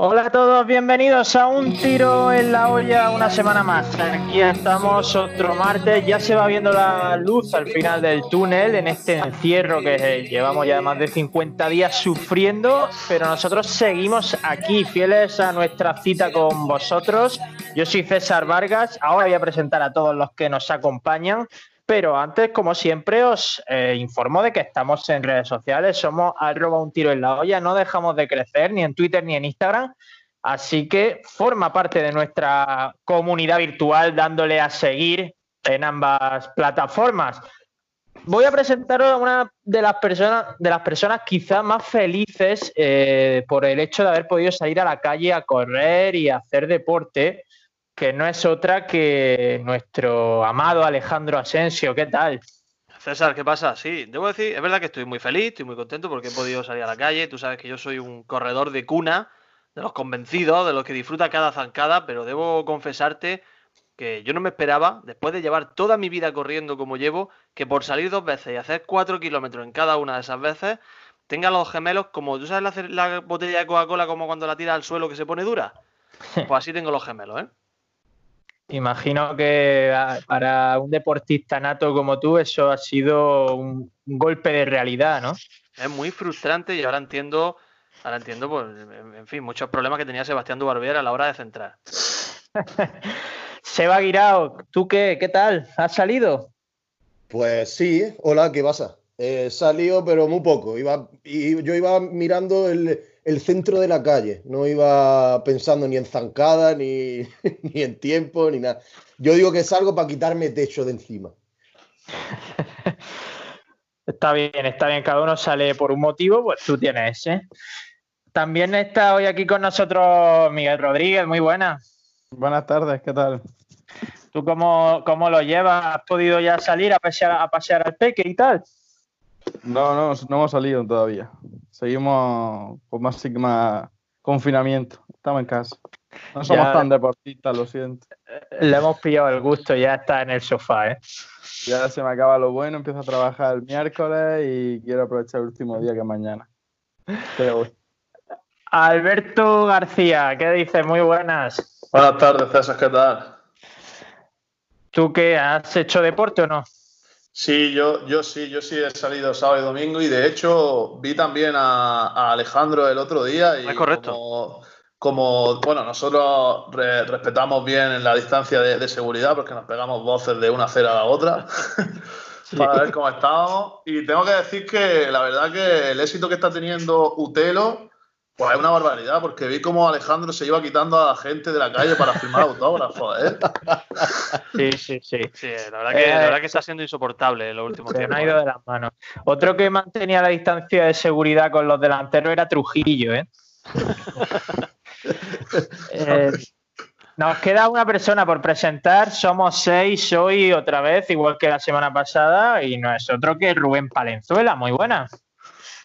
Hola a todos, bienvenidos a un tiro en la olla una semana más. Aquí estamos otro martes, ya se va viendo la luz al final del túnel en este encierro que llevamos ya más de 50 días sufriendo, pero nosotros seguimos aquí fieles a nuestra cita con vosotros. Yo soy César Vargas, ahora voy a presentar a todos los que nos acompañan. Pero antes, como siempre, os eh, informo de que estamos en redes sociales, somos arroba un tiro en la olla, no dejamos de crecer ni en Twitter ni en Instagram, así que forma parte de nuestra comunidad virtual dándole a seguir en ambas plataformas. Voy a presentaros a una de las personas, de las personas quizás más felices eh, por el hecho de haber podido salir a la calle a correr y a hacer deporte que no es otra que nuestro amado Alejandro Asensio. ¿Qué tal? César, ¿qué pasa? Sí, debo decir, es verdad que estoy muy feliz, estoy muy contento porque he podido salir a la calle. Tú sabes que yo soy un corredor de cuna, de los convencidos, de los que disfruta cada zancada, pero debo confesarte que yo no me esperaba, después de llevar toda mi vida corriendo como llevo, que por salir dos veces y hacer cuatro kilómetros en cada una de esas veces, tenga los gemelos como, ¿tú sabes la, la botella de Coca-Cola como cuando la tira al suelo que se pone dura? Pues así tengo los gemelos, ¿eh? Imagino que ah, para un deportista nato como tú eso ha sido un golpe de realidad, ¿no? Es muy frustrante y ahora entiendo, ahora entiendo, pues, en fin, muchos problemas que tenía Sebastián Dubarbier a la hora de centrar. Seba Guirao, ¿tú qué? ¿Qué tal? ¿Has salido? Pues sí, hola, ¿qué pasa? He salido, pero muy poco. Iba, y yo iba mirando el, el centro de la calle. No iba pensando ni en zancada, ni, ni en tiempo, ni nada. Yo digo que salgo para quitarme techo de encima. Está bien, está bien. Cada uno sale por un motivo, pues tú tienes ese. También está hoy aquí con nosotros Miguel Rodríguez. Muy buenas. Buenas tardes, ¿qué tal? ¿Tú cómo, cómo lo llevas? ¿Has podido ya salir a pasear, a pasear al peque y tal? No, no, no hemos salido todavía. Seguimos con más sigma confinamiento. Estamos en casa. No somos Ya. tan deportistas, lo siento. Le hemos pillado el gusto, ya está en el sofá, ¿eh? Ya se me acaba lo bueno, empiezo a trabajar el miércoles y quiero aprovechar el último día que es mañana. Pero bueno. Alberto García, ¿qué dices? Muy buenas. Buenas tardes, César, ¿qué tal? ¿Tú qué? ¿Has hecho deporte o no? Sí, yo, yo sí, yo sí he salido sábado y domingo y de hecho vi también a, a Alejandro el otro día y Es correcto. Como, como, bueno, nosotros re- respetamos bien la distancia de, de seguridad porque nos pegamos voces de una acera a la otra para ver cómo estábamos y tengo que decir que la verdad que el éxito que está teniendo Utelo pues es una barbaridad porque vi como Alejandro se iba quitando a la gente de la calle para firmar autógrafos, ¿eh? Sí, sí, sí. Sí, la verdad que, Eh, la verdad que está siendo insoportable en los últimos tiempos. ha ido ¿eh? de las manos. Otro que mantenía la distancia de seguridad con los delanteros era Trujillo, ¿eh? Eh, nos queda una persona por presentar. Somos seis hoy otra vez, igual que la semana pasada, y no es otro que Rubén Palenzuela. Muy buena.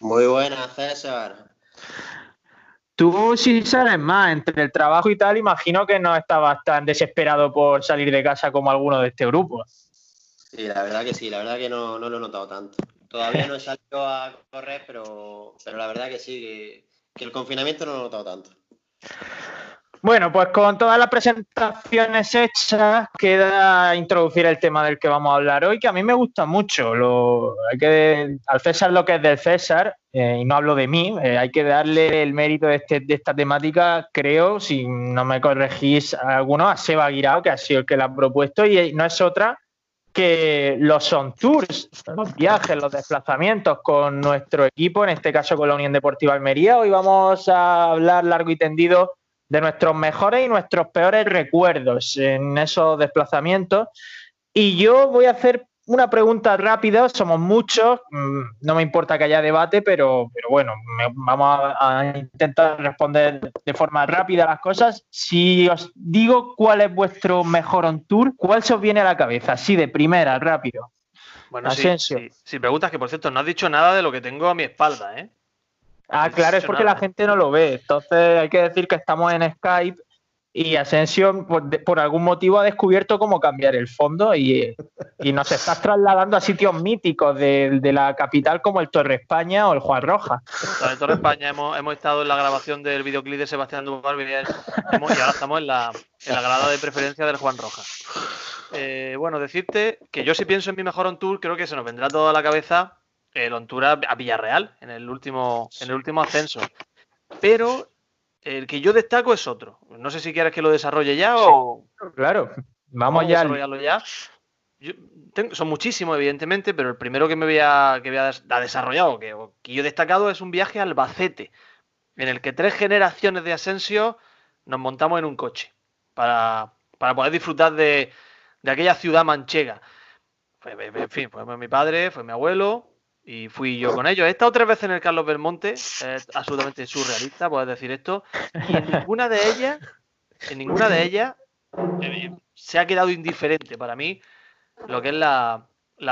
Muy buena, César. Tú sí sabes más, entre el trabajo y tal, imagino que no estabas tan desesperado por salir de casa como alguno de este grupo. Sí, la verdad que sí, la verdad que no, no lo he notado tanto. Todavía no he salido a correr, pero, pero la verdad que sí, que, que el confinamiento no lo he notado tanto. Bueno, pues con todas las presentaciones hechas, queda introducir el tema del que vamos a hablar hoy, que a mí me gusta mucho. Hay que, al César lo que es del César, eh, y no hablo de mí, eh, hay que darle el mérito de, este- de esta temática, creo, si no me corregís alguno, a Seba Guirao, que ha sido el que la ha propuesto, y no es otra que los on tours, los viajes, los desplazamientos con nuestro equipo, en este caso con la Unión Deportiva Almería. Hoy vamos a hablar largo y tendido de nuestros mejores y nuestros peores recuerdos en esos desplazamientos. Y yo voy a hacer una pregunta rápida, somos muchos, mm, no me importa que haya debate, pero, pero bueno, me- vamos a, a intentar responder de forma rápida las cosas. Si os digo cuál es vuestro mejor on tour, ¿cuál se os viene a la cabeza? Así de primera, rápido. Bueno, sí, sí. Si preguntas, que por cierto, no has dicho nada de lo que tengo a mi espalda, ¿eh? Ah, No claro, es porque la gente no lo ve. Entonces hay que decir que estamos en Skype y Asensio por, algún motivo ha descubierto cómo cambiar el fondo y, nos estás trasladando a sitios míticos de, la capital como el Torre España o el Juan Roja. En el Torre España hemos, estado en la grabación del videoclip de Sebastián Duval y ahora estamos en la, en la grada de preferencia del Juan Roja. Eh, bueno, decirte que yo si pienso en mi mejor on tour, creo que se nos vendrá todo a la cabeza el on tour a, Villarreal en el último, en el último ascenso. Pero el que yo destaco es otro. No sé si quieres que lo desarrolle ya o. Claro, vamos, ya. A desarrollarlo ya. son muchísimos, evidentemente, pero el primero que me voy a, que voy a, desarrollado, que, que, yo he destacado, es un viaje a Albacete, en el que tres generaciones de Asensio nos montamos en un coche para, poder disfrutar de, de aquella ciudad manchega. En fin, fue mi padre, fue mi abuelo, y fui yo con ellos. He estado tres veces en el Carlos Belmonte, es absolutamente surrealista, puedes decir esto, y en ninguna de ellas, en ninguna de ellas eh, se ha quedado indiferente para mí lo que es la,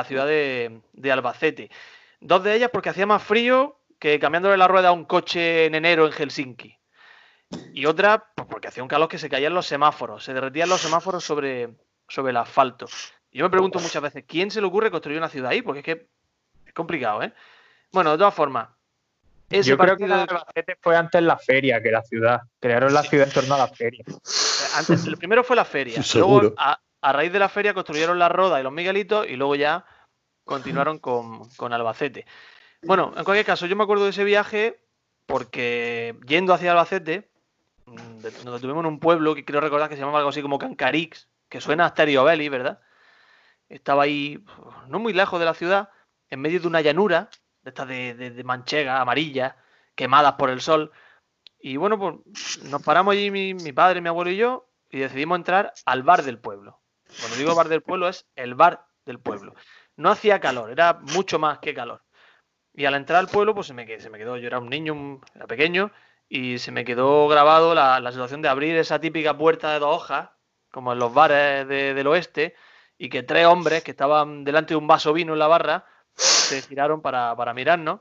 ciudad de, Albacete. Dos de ellas porque hacía más frío que cambiándole la rueda a un coche en enero en Helsinki. Y otra pues porque hacía un calor que se caían los semáforos, se derretían los semáforos sobre, sobre el asfalto. Yo me pregunto muchas veces, ¿quién se le ocurre construir una ciudad ahí? Porque es que complicado, ¿eh? Bueno, de todas formas. Yo creo que Albacete fue antes la feria que la ciudad. Crearon la ciudad en torno a la feria. Antes, el primero fue la feria. Luego, a, raíz de la feria, construyeron la Roda y los Miguelitos y luego ya continuaron con, Albacete. Bueno, en cualquier caso, yo me acuerdo de ese viaje porque yendo hacia Albacete, mm, nos tuvimos en un pueblo que creo recordar que se llamaba algo así como Cancarix, que suena a Stereo Belly, ¿verdad? Estaba ahí, no muy lejos de la ciudad, en medio de una llanura, de estas de, manchega, amarilla, quemadas por el sol. Y bueno, pues nos paramos allí mi, padre, mi abuelo y yo, y decidimos entrar al bar del pueblo. Cuando digo bar del pueblo es el bar del pueblo. No hacía calor, era mucho más que calor. Y al entrar al pueblo, pues se me, se me quedó, yo era un niño, era pequeño, y se me quedó grabado la, situación de abrir esa típica puerta de dos hojas, como en los bares del oeste, y que tres hombres que estaban delante de un vaso vino en la barra, se giraron para, para mirarnos.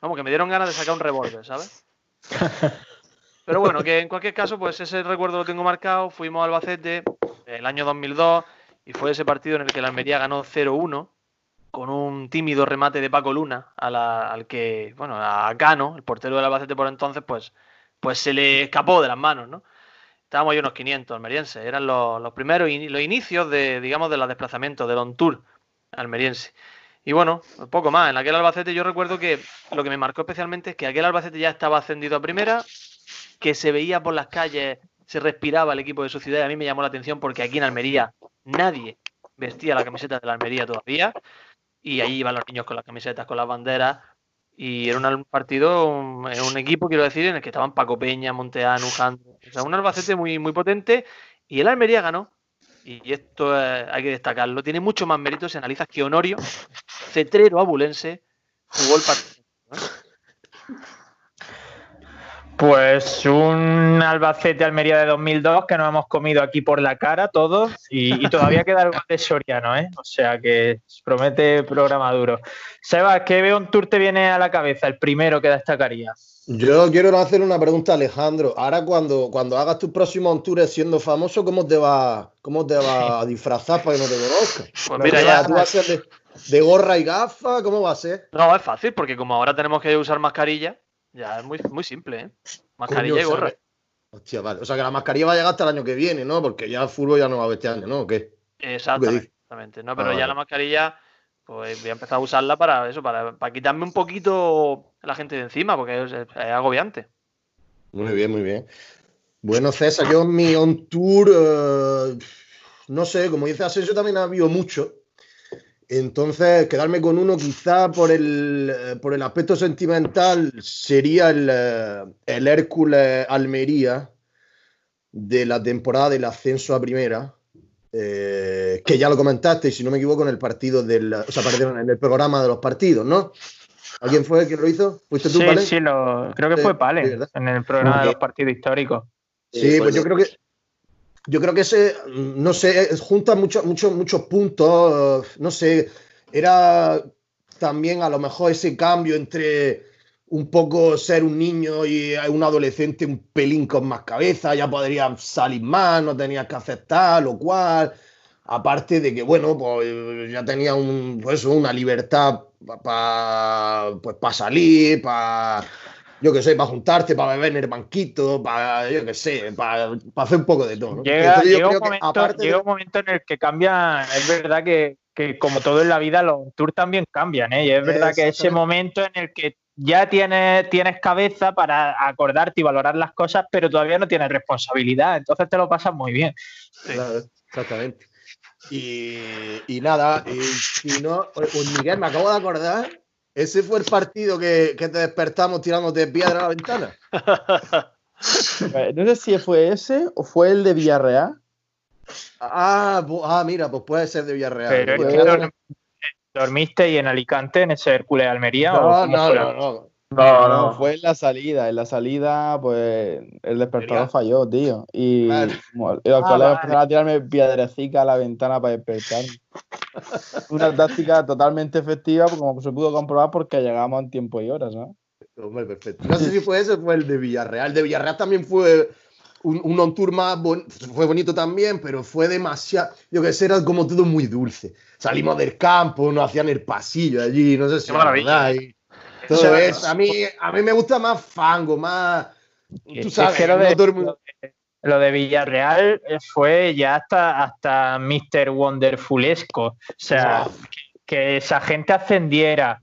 Vamos, que me dieron ganas de sacar un revólver, ¿sabes? Pero bueno, que en cualquier caso, pues ese recuerdo lo tengo marcado. Fuimos a Albacete el año 2002 y fue ese partido en el que la Almería ganó 0-1 con un tímido remate de Paco Luna al que, bueno, a Cano, el portero del Albacete por entonces, pues, pues se le escapó de las manos, ¿no? Estábamos ahí unos 500 almerienses, eran los, los primeros los inicios de, digamos, de los desplazamientos del on tour almeriense. Y bueno, poco más. En aquel Albacete yo recuerdo que lo que me marcó especialmente es que aquel Albacete ya estaba ascendido a primera, que se veía por las calles, se respiraba el equipo de su ciudad y a mí me llamó la atención porque aquí en Almería nadie vestía la camiseta de la Almería todavía. Y ahí iban los niños con las camisetas, con las banderas. Y era un partido, un, un equipo, quiero decir, en el que estaban Paco Peña, Monteano, Jandro, o sea, un Albacete muy, muy potente. Y el Almería ganó y esto hay que destacarlo, tiene mucho más mérito si analizas que Honorio, cetrero abulense, jugó el partido. Pues un Albacete Almería de 2002 que nos hemos comido aquí por la cara todos y, todavía queda algo de Soriano, ¿eh? O sea que promete programa duro. Seba, ¿qué veo un tour te viene a la cabeza? El primero que destacaría. Yo quiero hacer una pregunta Alejandro. Ahora cuando, cuando hagas tus próximos tours siendo famoso, ¿cómo te va, cómo te va a disfrazar para que no te conozcan? Pues mira, ya... ¿Tú vas a ser de, gorra y gafas? ¿Cómo va a ser? No, es fácil, porque como ahora tenemos que usar mascarilla, ya es muy, muy simple, ¿eh? Mascarilla y gorra. Hostia, vale. O sea que la mascarilla va a llegar hasta el año que viene, ¿no? Porque ya el fútbol ya no va a haber este año, ¿no? ¿O qué? Exactamente. No, pero ah, ya la mascarilla pues voy a empezar a usarla para eso, para, quitarme un poquito la gente de encima, porque es, agobiante. Muy bien, muy bien. Bueno, César, yo en mi on tour, eh, no sé, como dice Asensio, también ha habido mucho. Entonces, quedarme con uno quizá por el, eh, por el aspecto sentimental sería el, eh, el Hércules Almería de la temporada del ascenso a primera eh, que ya lo comentaste, si no me equivoco, en el partido del. O sea, en el programa de los partidos, ¿no? ¿Alguien fue quien lo hizo? ¿Fuiste tú, sí, Sí, creo que fue Pale, en el programa de los partidos históricos. Sí, pues yo creo que. Yo creo que ese, no sé, junta muchos, muchos, muchos puntos. No sé, era también a lo mejor ese cambio entre un poco ser un niño y un adolescente un pelín con más cabeza, ya podrías salir más, no tenías que aceptar, lo cual, aparte de que, bueno, pues ya tenía un, pues, una libertad para pues, pa salir, para, yo qué sé, para juntarte, para beber en el banquito, para, yo qué sé, para, hacer un poco de todo. ¿no? Llega, llega, un momento, llega un momento en el que cambia, es verdad que, que como todo en la vida, los tours también cambian, ¿eh? Y es verdad que ese momento en el que ya tienes, tienes cabeza para acordarte y valorar las cosas, pero todavía no tienes responsabilidad, entonces te lo pasas muy bien. Claro, exactamente. Y, y nada, y, si no, pues Miguel, me acabo de acordar, ese fue el partido que, que te despertamos tirándote piedra a la ventana. no sé si fue ese o fue el de Villarreal. Ah, ah, mira, pues puede ser de Villarreal. Pero es que dormiste y en Alicante, en ese Hércules Almería. No, no, no, no, no, no, fue en la salida. En la salida, pues el despertador falló, tío. Y, Vale. y los Ah, colegas vale. empezaron a tirarme piedrecica a la ventana para despertarme. Una táctica totalmente efectiva, como se pudo comprobar, porque llegamos en tiempo y horas, ¿no? Hombre, perfecto. No sé si fue ese o fue el de Villarreal. El de Villarreal también fue un, un on tour más bon- fue bonito también, pero fue demasiado. Yo que sé, era como todo muy dulce. Salimos del campo, nos hacían el pasillo allí, no sé si Qué maravilla. acordáis. Todo Eso- eso. A mí, a mí me gusta más fango, más. Tú Es sabes, que lo no de, todo el mundo- lo de- lo de Villarreal fue ya hasta, hasta Mr. Wonderfulesco. O sea, que, que esa gente ascendiera.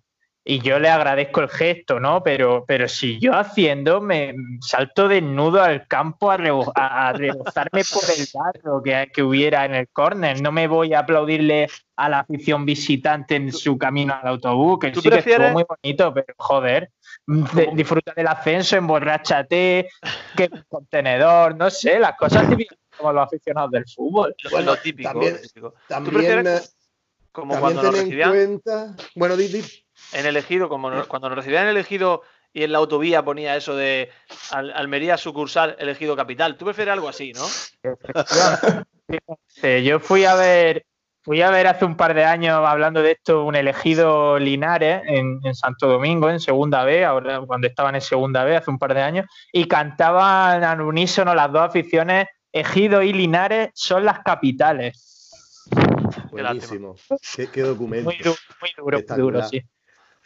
Y yo le agradezco el gesto, ¿no? Pero, pero si yo haciendo, me salto desnudo al campo a, rebo- a, a rebozarme por el barro que, que hubiera en el córner. No me voy a aplaudirle a la afición visitante en su camino al autobús, que ¿Tú sí que estuvo muy bonito, pero joder, de- disfruta del ascenso, emborráchate, que un contenedor, no sé, las cosas típicas como los aficionados del fútbol. Bueno, lo típico. también- típico. ¿Tú También, prefieres como también cuando ten en recibían cuenta. Bueno, di, di. En elegido, como nos- cuando nos recibían en elegido y en la autovía ponía eso de Al- Almería sucursal elegido capital? ¿Tú prefieres algo así, no? Sí, yo fui a ver, fui a ver hace un par de años, hablando de esto, un elegido Linares en, en Santo Domingo, en segunda B, ahora cuando estaban en segunda B, hace un par de años, y cantaban al unísono las dos aficiones, Ejido y Linares son las capitales. Buenísimo. Qué, qué documento. Muy duro, muy duro, muy duro, Espectacular. sí.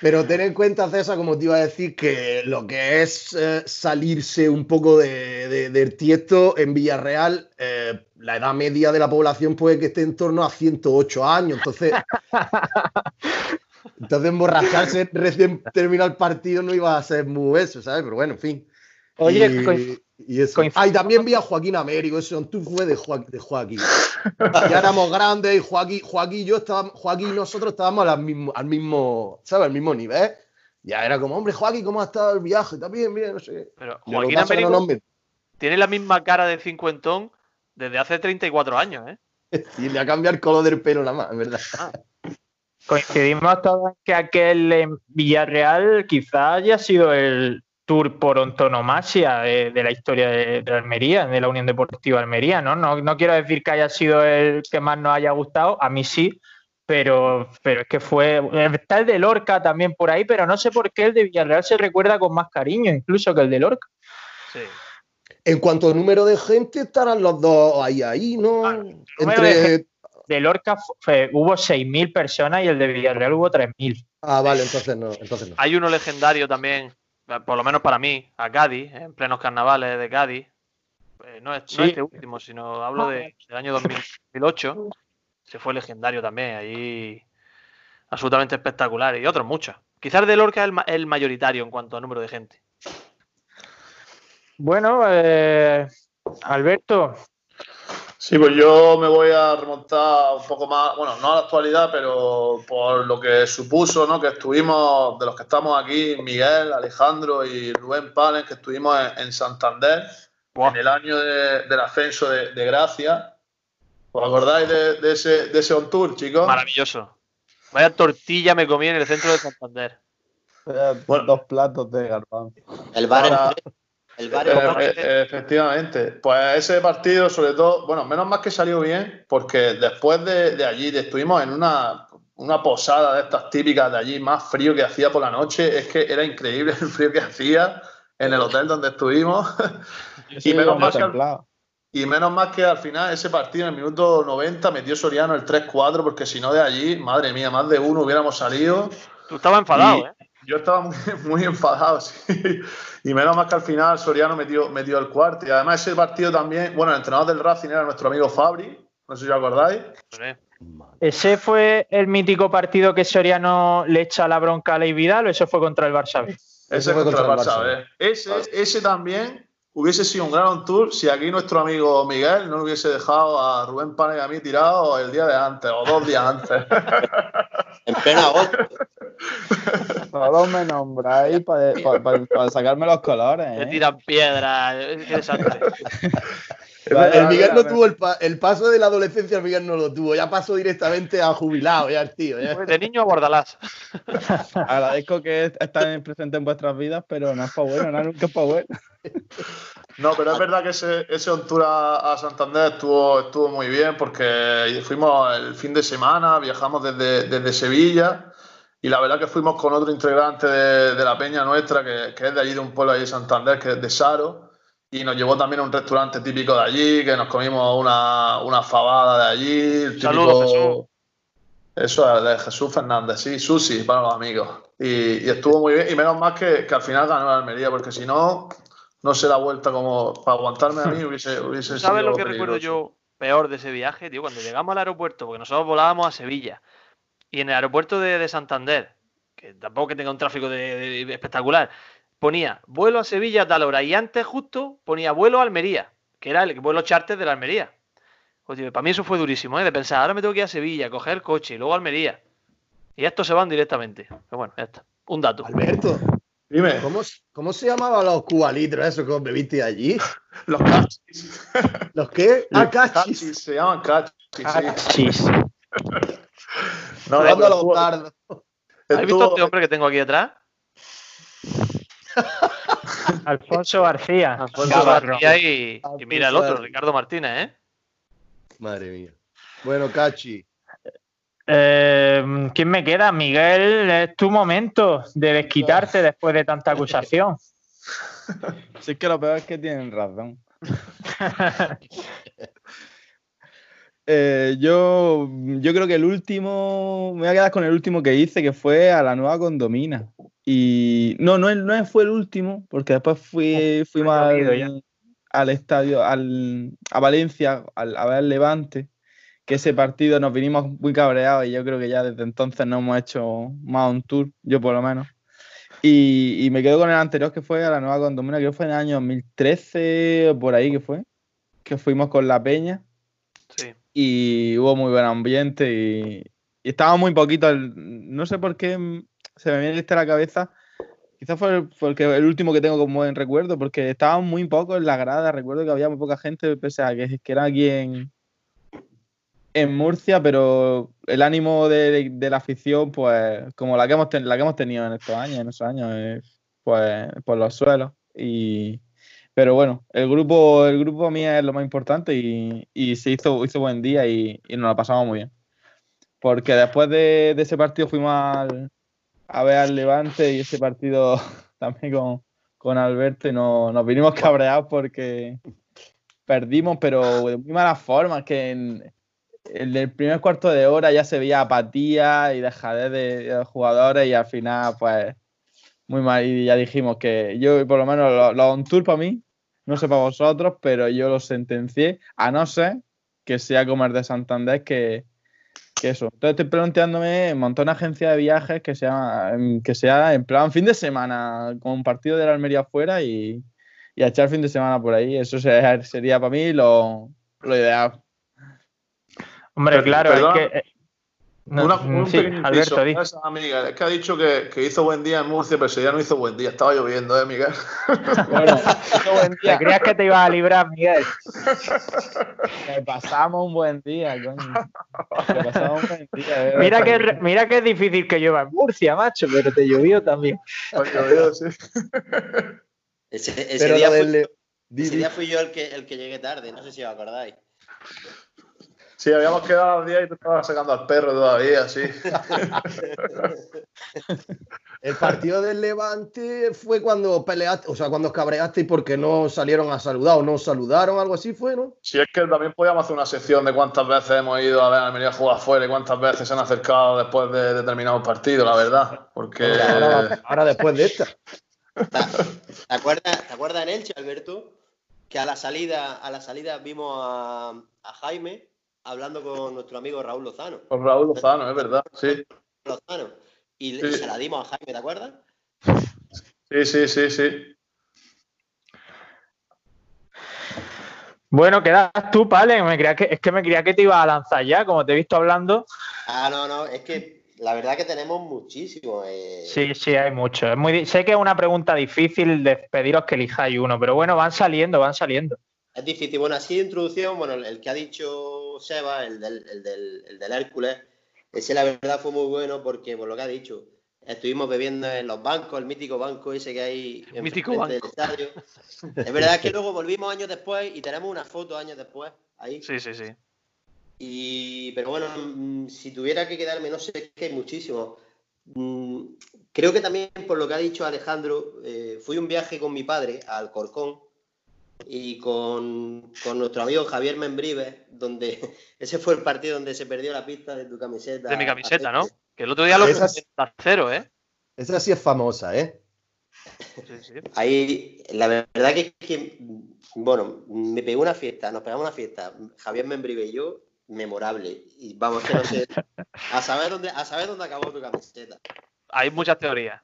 Pero ten en cuenta, César, como te iba a decir, que lo que es eh, salirse un poco de, de- del tiesto en Villarreal, eh, la edad media de la población puede que esté en torno a 108 años. Entonces, entonces emborracharse recién terminado el partido no iba a ser muy eso, ¿sabes? Pero bueno, en fin. Oye, y, y eso. coincidimos- Ah, y también vi a Joaquín Américo, eso tú fue de, Joa- de Joaquín. Ya éramos grandes y Joaquín, Joaquín y yo estábamos, Joaquín y nosotros estábamos al mismo, al mismo, ¿sabes? Al mismo nivel. Ya era como, hombre, Joaquín, ¿cómo ha estado el viaje? También, bien, no sé. qué. Pero Joaquín no Américo met- tiene la misma cara de cincuentón desde hace 34 años, ¿eh? Y le ha cambiado el color del pelo nada más, en verdad. Coincidimos todos que aquel en Villarreal quizás haya sido el tour por antonomasia de, de la historia de, de Almería, de la Unión Deportiva Almería, ¿no? ¿no? No quiero decir que haya sido el que más nos haya gustado, a mí sí, pero, pero es que fue. Está el de Lorca también por ahí, pero no sé por qué el de Villarreal se recuerda con más cariño incluso que el de Lorca. Sí. En cuanto a número de gente, estarán los dos ahí, ahí, ¿no? Ah, Entre. De Lorca fu- fue- hubo 6.000 personas y el de Villarreal hubo 3.000. Ah, vale, entonces no, entonces no. Hay uno legendario también, por lo menos para mí, a Cádiz, en plenos carnavales de Cádiz. Eh, no, es, no este último, sino hablo de- del año 2008. Se fue legendario también, ahí absolutamente espectacular. Y otros muchos. Quizás de Lorca es el mayoritario en cuanto a número de gente. Bueno, eh, Alberto, Sí, pues yo me voy a remontar un poco más, bueno, no a la actualidad, pero por lo que supuso, ¿no? Que estuvimos, de los que estamos aquí, Miguel, Alejandro y Rubén Palen, que estuvimos en, en Santander en el año de- del ascenso de, de Gracia. ¿Os acordáis de, de ese, de ese on tour, chicos? Maravilloso. Vaya tortilla me comí en el centro de Santander. Eh, Bueno. Dos platos de garbanzo. El bar Para- en- el bar Eh, eh, efectivamente. Pues ese partido, sobre todo, bueno, menos mal que salió bien, porque después de, de allí de- estuvimos en una, una posada de estas típicas de allí, más frío que hacía por la noche. Es que era increíble el frío que hacía en el hotel donde estuvimos. y, menos más que y menos más que al final ese partido en el minuto 90 metió Soriano el 3-4, porque si no de allí, madre mía, más de uno hubiéramos salido. Tú estabas enfadado, ¿eh? Yo estaba muy, muy enfadado, sí. Y menos más que al final Soriano metió, metió el cuarto. Y además ese partido también, bueno, el entrenador del Racing era nuestro amigo Fabri, no sé si os acordáis. ¿Ese fue el mítico partido que Soriano le echa la bronca a Ley Vidal o eso fue contra el Barça B? Ese fue contra, el Barça, B. Ese, ese también hubiese sido un gran tour si aquí nuestro amigo Miguel no hubiese dejado a Rubén Pane y a mí tirado el día de antes o dos días antes. en pleno agosto. Todos me nombráis para, sacarme los colores. ¿eh? tiran piedras. el Miguel no tuvo el, paso de la adolescencia, el Miguel no lo tuvo. Ya pasó directamente a jubilado, ya el tío. De niño a Bordalás. Agradezco que estén presentes en vuestras vidas, pero no es para bueno, no, nunca es para bueno. No, pero es verdad que ese, ese on a, Santander estuvo, estuvo muy bien porque fuimos el fin de semana, viajamos desde, desde Sevilla y la verdad que fuimos con otro integrante de, la peña nuestra, que, que, es de allí de un pueblo allí de Santander, que es de Saro y nos llevó también a un restaurante típico de allí, que nos comimos una, una fabada de allí. Saludos, Jesús. Eso es de Jesús Fernández, sí, sushi para los amigos. Y, estuvo muy bien. Y menos más que, que, al final ganó la Almería, porque si no, no se da vuelta como para aguantarme a mí hubiese, hubiese ¿Sabes lo que recuerdo yo peor de ese viaje, tío? Cuando llegamos al aeropuerto, porque nosotros volábamos a Sevilla, y en el aeropuerto de, Santander, que tampoco que tenga un tráfico de, espectacular, ponía vuelo a Sevilla a tal hora y antes justo ponía vuelo a Almería, que era el vuelo charter de la Almería. para mí eso fue durísimo, ¿eh? de pensar, ahora me tengo que ir a Sevilla, coger el coche y luego a Almería. Y estos se van directamente. Pero bueno, ya está. Un dato. Alberto, dime. ¿Cómo, cómo se llamaban los cubalitros esos que os bebiste allí? los cachis. ¿Los qué? Ah, cachis. Se llaman cachis. Cachis. no, no, los ¿Has visto este hombre que tengo aquí atrás? Alfonso García. Alfonso García y, mira el otro, Ricardo Martínez, ¿eh? Madre mía. Bueno, Cachi. Eh, ¿Quién me queda? Miguel, es tu momento de desquitarte después de tanta acusación. Si es que lo peor es que tienen razón. Eh, yo, yo creo que el último, me voy a quedar con el último que hice, que fue a la nueva condomina. Y no, no, no fue el último, porque después fui, fuimos al, estadio, al, a Valencia, al, a ver el Levante, que ese partido nos vinimos muy cabreados y yo creo que ya desde entonces no hemos hecho más un tour, yo por lo menos. Y, me quedo con el anterior que fue a la nueva condomina, que fue en el año 2013 o por ahí que fue, que fuimos con la peña. Sí. Y hubo muy buen ambiente y, y estaba muy poquito, no sé por qué se me viene este a la cabeza. Quizás fue, el, el último que tengo como buen recuerdo, porque estaban muy pocos en la grada. Recuerdo que había muy poca gente, pese a que, que era aquí en, en Murcia, pero el ánimo de, la afición, pues, como la que hemos, la que hemos tenido en estos años, en esos años, pues, por los suelos. Y, pero bueno, el grupo, el grupo mío es lo más importante y, se hizo, hizo buen día y, nos la pasamos muy bien. Porque después de, de ese partido fuimos al, a ver al Levante y ese partido también con, con Alberto y nos vinimos cabreados porque perdimos, pero de muy mala forma, que en, el primer cuarto de hora ya se veía apatía y dejadez de, los jugadores y al final pues muy mal. Y ya dijimos que yo por lo menos lo on tour para mí, no sé para vosotros, pero yo lo sentencié a no ser que sea como el de Santander que que eso. Entonces estoy planteándome un montón de agencia de viajes que sea, que sea en plan fin de semana, con un partido de la Almería afuera y, y a echar fin de semana por ahí. Eso sería, para mí lo, lo ideal. Hombre, claro, hay que, eh, una, un sí, Alberto, amiga, es que ha dicho que, que, hizo buen día en Murcia, pero ese día no hizo buen día. Estaba lloviendo, ¿eh, Miguel? Bueno, hizo buen día. ¿Te creías que te ibas a librar, Miguel? Me pasamos un buen día, coño. Me pasamos un buen día. Eh. Mira, que, mira que es difícil que llueva en Murcia, macho, pero te llovió también. llovió, sí. Ese, ese, día fui, ese, día fui, yo el que, el que llegué tarde, no sé si os acordáis. Sí, habíamos quedado a las 10 y tú estabas sacando al perro todavía, sí. El partido del Levante fue cuando peleaste, o sea, cuando os cabreaste y porque no salieron a saludar o no os saludaron, algo así fue, ¿no? Si es que también podíamos hacer una sección de cuántas veces hemos ido a ver a Almería jugar afuera y cuántas veces se han acercado después de determinados partidos, la verdad. Porque. Ahora, ahora después de esta. ¿Te acuerdas, ¿Te acuerdas en Elche, Alberto? Que a la salida, a la salida vimos a, a Jaime hablando con nuestro amigo Raúl Lozano. Con Raúl Lozano, es verdad, sí. Lozano. Y Sí. se la dimos a Jaime, ¿te acuerdas? Sí, sí, sí, sí. Bueno, quedas tú, Pale. Me creía que, es que me creía que te iba a lanzar ya, como te he visto hablando. Ah, no, no, es que la verdad que tenemos muchísimo. eh, Sí, sí, hay mucho. Es muy, sé que es una pregunta difícil de pediros que elijáis uno, pero bueno, van saliendo, van saliendo. Es difícil. Bueno, así de introducción, bueno, el que ha dicho Seba, el del, el del, el del Hércules, ese la verdad fue muy bueno porque, por lo que ha dicho, estuvimos bebiendo en los bancos, el mítico banco ese que hay El mítico banco. del estadio. Es verdad que luego volvimos años después y tenemos una foto años después ahí. Sí, sí, sí. Y, pero bueno, mm, si tuviera que quedarme, no sé, es que hay muchísimo. Mm, Creo que también, por lo que ha dicho Alejandro, eh, fui un viaje con mi padre a Alcorcón y con, con nuestro amigo Javier Membrives, donde ese fue el partido donde se perdió la pista de tu camiseta. De mi camiseta, ¿no? Que el otro día lo Esas- puse a cero, ¿eh? Esa sí es famosa, ¿eh? Sí, sí. Ahí, la verdad que, es que, bueno, me pegó una fiesta, nos pegamos una fiesta, Javier Membrive y yo, memorable. Y vamos, que no sé, a saber dónde, a saber dónde acabó tu camiseta. Hay muchas teorías.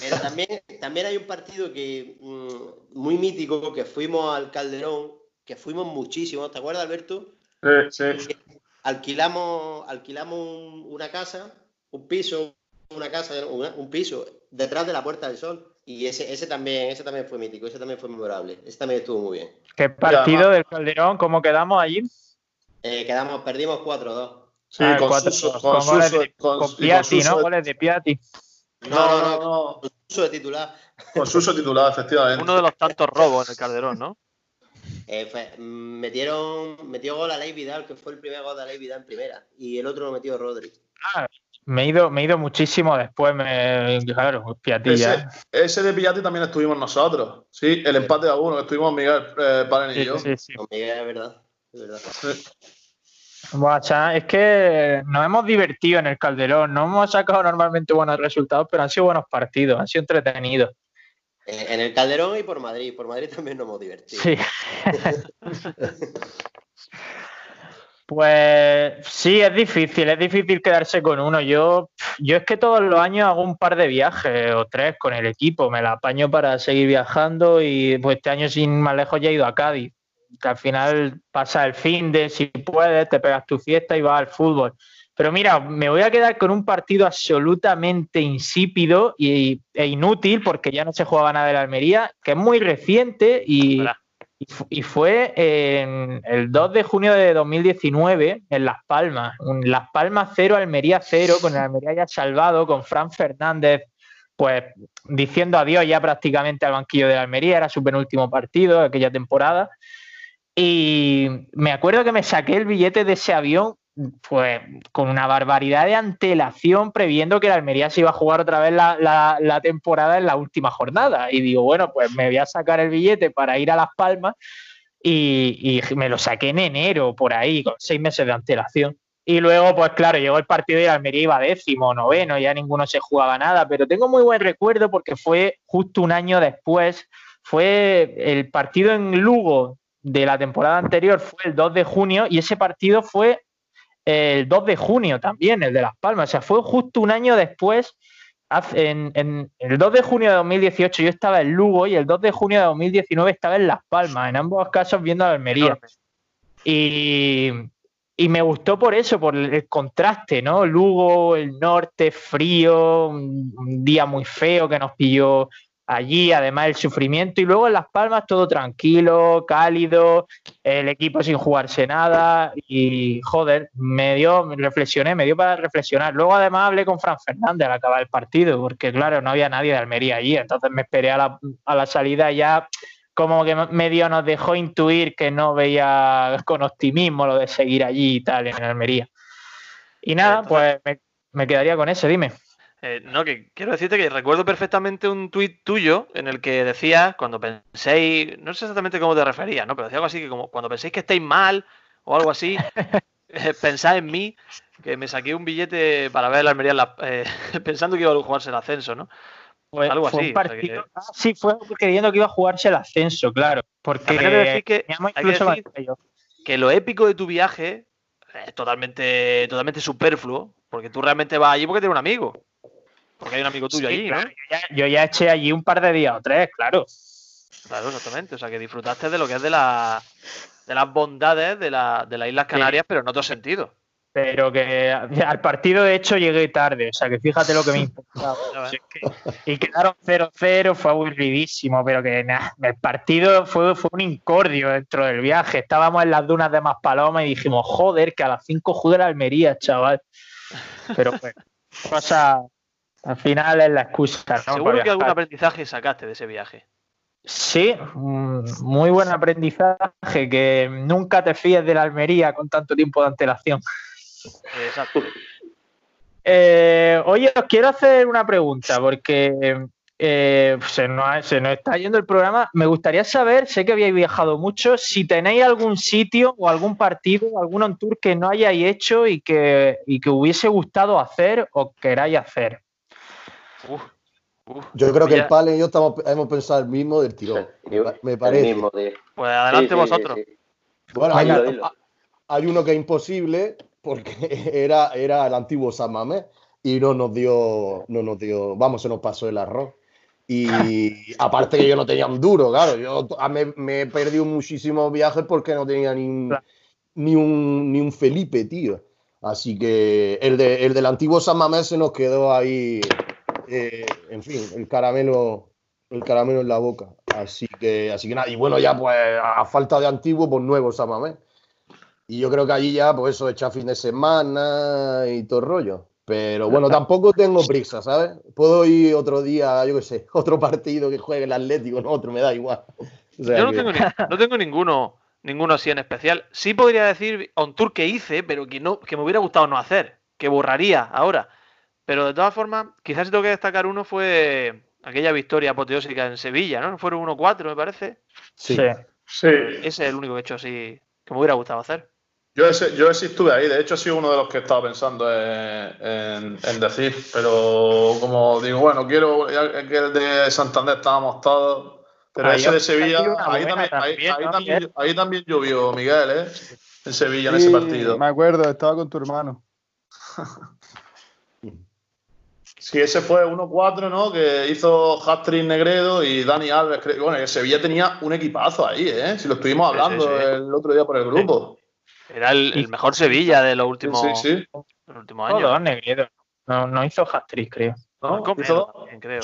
Pero también, también hay un partido que mm, muy mítico, que fuimos al Calderón, que fuimos muchísimos, ¿te acuerdas, Alberto? Sí, sí. Alquilamos, alquilamos un- una casa, un piso, una casa, una- un piso, detrás de la Puerta del Sol. Y ese, ese también, ese también fue mítico, ese también fue memorable. Ese también estuvo muy bien. ¿Qué partido del Calderón? ¿Cómo quedamos allí? Eh, quedamos, perdimos 4-2. Sí, Ah, con, cuatro- Suso, con con, goles Suso- de- con- con y con Piatti, ¿no? Goles de Piatti. No, no, no, no. Uso de titular. Con Suso titular, efectivamente. Uno de los tantos robos en el Calderón, ¿no? Eh, fue- mm, metieron, metió gol a Ley Vidal, que fue el primer gol de Ley Vidal en primera. Y el otro lo metió Rodri. Me he ido, me he ido muchísimo después, me, claro, Piatilla. ¿eh? Ese, ese de Pillati también estuvimos nosotros. Sí, el empate a uno, que estuvimos Miguel eh, Palen y Sí, yo. sí, sí. Con Miguel, es verdad. Es verdad. Buah, es que nos hemos divertido en el Calderón, no hemos sacado normalmente buenos resultados, pero han sido buenos partidos, han sido entretenidos. Eh, en el Calderón y por Madrid. Por Madrid también nos hemos divertido. Sí. Pues sí, es difícil, es difícil quedarse con uno. Yo, yo es que todos los años hago un par de viajes o tres con el equipo, me la apaño para seguir viajando y pues este año sin más lejos ya he ido a Cádiz, que al final pasa el fin de si puedes, te pegas tu fiesta y vas al fútbol. Pero mira, me voy a quedar con un partido absolutamente insípido y, e inútil porque ya no se jugaba nada de la Almería, que es muy reciente y, y fu- y fue en el 2 de junio de 2019 en Las Palmas. Un Las Palmas 0, Almería 0, con el Almería ya salvado, con Fran Fernández, pues diciendo adiós ya prácticamente al banquillo de la Almería, era su penúltimo partido de aquella temporada. Y me acuerdo que me saqué el billete de ese avión, pues con una barbaridad de antelación, previendo que la Almería se iba a jugar otra vez la, la- la temporada en la última jornada. Y digo, bueno, pues me voy a sacar el billete para ir a Las Palmas y, y me lo saqué en enero, por ahí, con seis meses de antelación. Y luego, pues claro, llegó el partido y la Almería iba décimo, noveno, ya ninguno se jugaba nada, pero tengo muy buen recuerdo porque fue justo un año después, fue el partido en Lugo de la temporada anterior, fue el 2 de junio y ese partido fue el 2 de junio también, el de Las Palmas, o sea, fue justo un año después, en, en el 2 de junio de 2018 yo estaba en Lugo y el 2 de junio de 2019 estaba en Las Palmas, en ambos casos viendo a Almería. Y, y me gustó por eso, por el, contraste, ¿no? Lugo, el norte, frío, un día muy feo que nos pilló allí, además el sufrimiento, y luego en Las Palmas todo tranquilo, cálido, el equipo sin jugarse nada, y joder, me dio, me reflexioné, me dio para reflexionar. Luego además hablé con Fran Fernández al acabar el partido, porque claro, no había nadie de Almería allí, entonces me esperé a la, a la salida ya como que medio nos dejó intuir que no veía con optimismo lo de seguir allí y tal en Almería. Y nada, pues me, quedaría con eso, dime. Eh, no, que quiero decirte que recuerdo perfectamente un tuit tuyo en el que decías, cuando penséis, no sé exactamente cómo te referías, ¿no? Pero decía algo así que como cuando penséis que estáis mal o algo así, eh, pensad en mí, que me saqué un billete para ver la Almería eh, pensando que iba a jugarse el ascenso, ¿no? algo así. Ah, sí, fue creyendo que iba a jugarse el ascenso, claro. Porque que, que, lo épico de tu viaje es totalmente, totalmente superfluo, porque tú realmente vas allí porque tienes un amigo. Porque hay un amigo tuyo allí, ¿no? Yo ya, eché allí un par de días o tres, claro. Claro, exactamente. O sea, que disfrutaste de lo que es de, la, de las bondades de, la, de las Islas Canarias, pero en otro sentido pero que al partido de hecho llegué tarde, o sea que fíjate lo que me importaba. y quedaron 0-0, fue aburridísimo, pero que nada, el partido fue, fue un incordio dentro del viaje. Estábamos en las dunas de Maspaloma y dijimos, joder, que a las 5 jude la Almería, chaval. Pero pues, cosa, al final es la excusa. Seguro que algún aprendizaje sacaste de ese viaje. Sí, muy buen aprendizaje, que nunca te fíes de la Almería con tanto tiempo de antelación. Exacto. Eh, oye, os quiero hacer una pregunta, porque eh, se, nos, está yendo el programa. Me gustaría saber, sé que habéis viajado mucho, si tenéis algún sitio o algún partido, algún tour que no hayáis hecho y que, que hubiese gustado hacer o queráis hacer. Yo creo que el Pale y yo estamos, hemos pensado el mismo del tirón. me parece. Pues adelante vosotros. Bueno, hay, uno que es imposible, porque era, era el antiguo San y no nos dio, no nos dio, vamos, se nos pasó el arroz. Y aparte que yo no tenía un duro, claro, yo me, he perdido muchísimos viajes porque no tenía ni un, ni un, ni un Felipe, tío. Así que el, de, el del antiguo San Mamés se nos quedó ahí, eh, en fin, el caramelo, el caramelo en la boca. Así que, así que nada, y bueno, ya pues a falta de antiguo, pues nuevo San Mamés. Y yo creo que allí ya, pues eso, echa fin de semana y todo el rollo. Pero bueno, tampoco tengo prisa, ¿sabes? Puedo ir otro día, yo qué sé, otro partido que juegue el Atlético, no otro, me da igual. yo no, tengo no tengo ninguno, ninguno así en especial. Sí podría decir un tour que hice, pero que, no, que me hubiera gustado no hacer, que borraría ahora. Pero de todas formas, quizás si tengo que destacar uno fue aquella victoria apoteósica en Sevilla, ¿no? Fueron 1-4, me parece. Sí. sí. Ese es el único que he hecho así que me hubiera gustado hacer. Yo, yo sí estuve ahí, de hecho he sido uno de los que estaba pensando en, decir, pero como digo, bueno, quiero que el de Santander estábamos todos, pero ese de Sevilla, ahí también, ahí, también, llovió Miguel, ¿eh? En Sevilla, en ese partido. Me acuerdo, estaba con tu hermano. Sí, ese fue 1-4, ¿no? Que hizo Hattrick Negredo y Dani Alves. Bueno, que Sevilla tenía un equipazo ahí, ¿eh? Si lo estuvimos hablando el otro día por el grupo. Era el, mejor Sevilla de los últimos, sí, años. No, no hizo hat-trick, creo. ¿No? creo.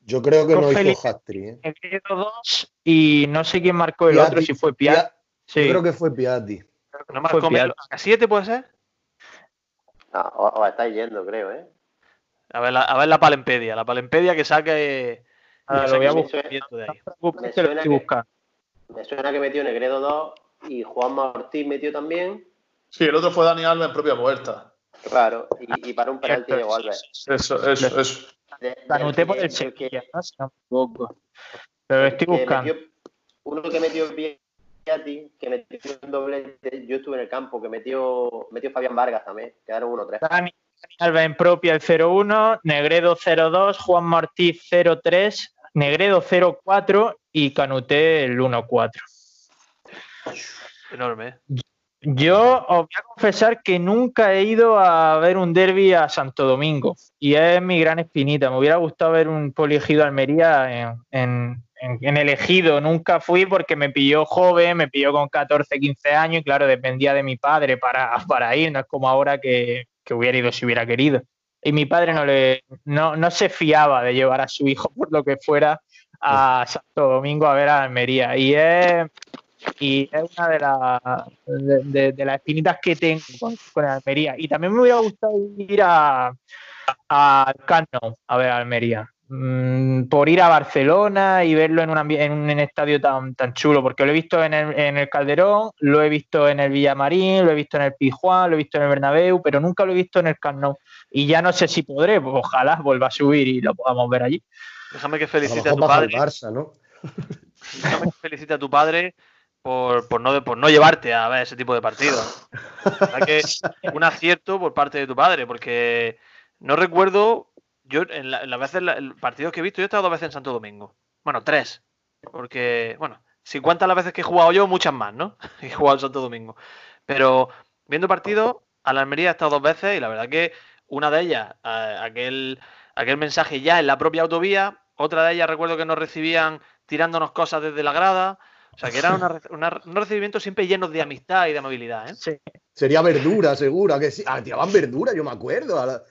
Yo, creo que no hizo hat-trick. ¿eh? Negredo dos y no sé quién marcó el otro, si fue Piatti. Yo creo que fue Piatti. No marcó ¿A siete puede ser? No, o, estáis yendo, creo, ¿eh? A ver, la, a ver la palempedia, la palempedia que saque. Ah, lo voy a buscar. Me suena, que, me suena que metió Negredo 2 y Juan Martín metió también. Sí, el otro fue Dani Alves en propia puerta. Claro, y, para un penalti de Alves. Eso, eso, eso. Anoté por el Sevilla, ¿no? Pero estoy buscando. uno que metió Piatti, que metió un doble, yo estuve en el campo, que metió, metió Fabián Vargas también, quedaron 1-3. Dani Alves en propia el 0-1, Negredo 0-2, Juan Martí 0-3, Negredo 0-4 y Canuté el 1-4. Enorme. ¿eh? Yo os voy a confesar que nunca he ido a ver un derby a Santo Domingo y es mi gran espinita. Me hubiera gustado ver un poliegido Almería en, en, el ejido. Nunca fui porque me pilló joven, me pilló con 14, 15 años y claro, dependía de mi padre para, para ir. No es como ahora que, que hubiera ido si hubiera querido. Y mi padre no, le, no, no se fiaba de llevar a su hijo por lo que fuera a Santo Domingo a ver a Almería. Y es, y es una de, las de, las espinitas que tengo con, Almería. Y también me hubiera gustado ir a, a a ver a Almería. Mm, por ir a Barcelona y verlo en un, en un estadio tan, tan chulo, porque lo he visto en el, en el Calderón, lo he visto en el Villamarín, lo he visto en el Pijuán, lo he visto en el Bernabéu, pero nunca lo he visto en el Camp Nou. Y ya no sé si podré, pues ojalá vuelva a subir y lo podamos ver allí. Déjame que A felicite a mejor tu padre. Barça, ¿no? Déjame que felicite a tu padre por, por no, por no llevarte a ver ese tipo de partidos. La verdad que un acierto por parte de tu padre, porque no recuerdo, yo en, la- en las veces, la- el partidos que he visto, yo he estado dos veces en Santo Domingo. Bueno, tres. Porque, bueno, si cuentas las veces que he jugado yo, muchas más, ¿no? He jugado en Santo Domingo. Pero viendo partidos, a la Almería he estado dos veces y la verdad que una de ellas, eh, aquel, aquel mensaje ya en la propia autovía, otra de ellas recuerdo que nos recibían tirándonos cosas desde la grada. O sea, que eran una una- unos recibimientos siempre llenos de amistad y de amabilidad, ¿eh? Sí. Sería verdura, seguro. ¿a que sí? Ah, tiraban verdura, yo me acuerdo. a la- Lo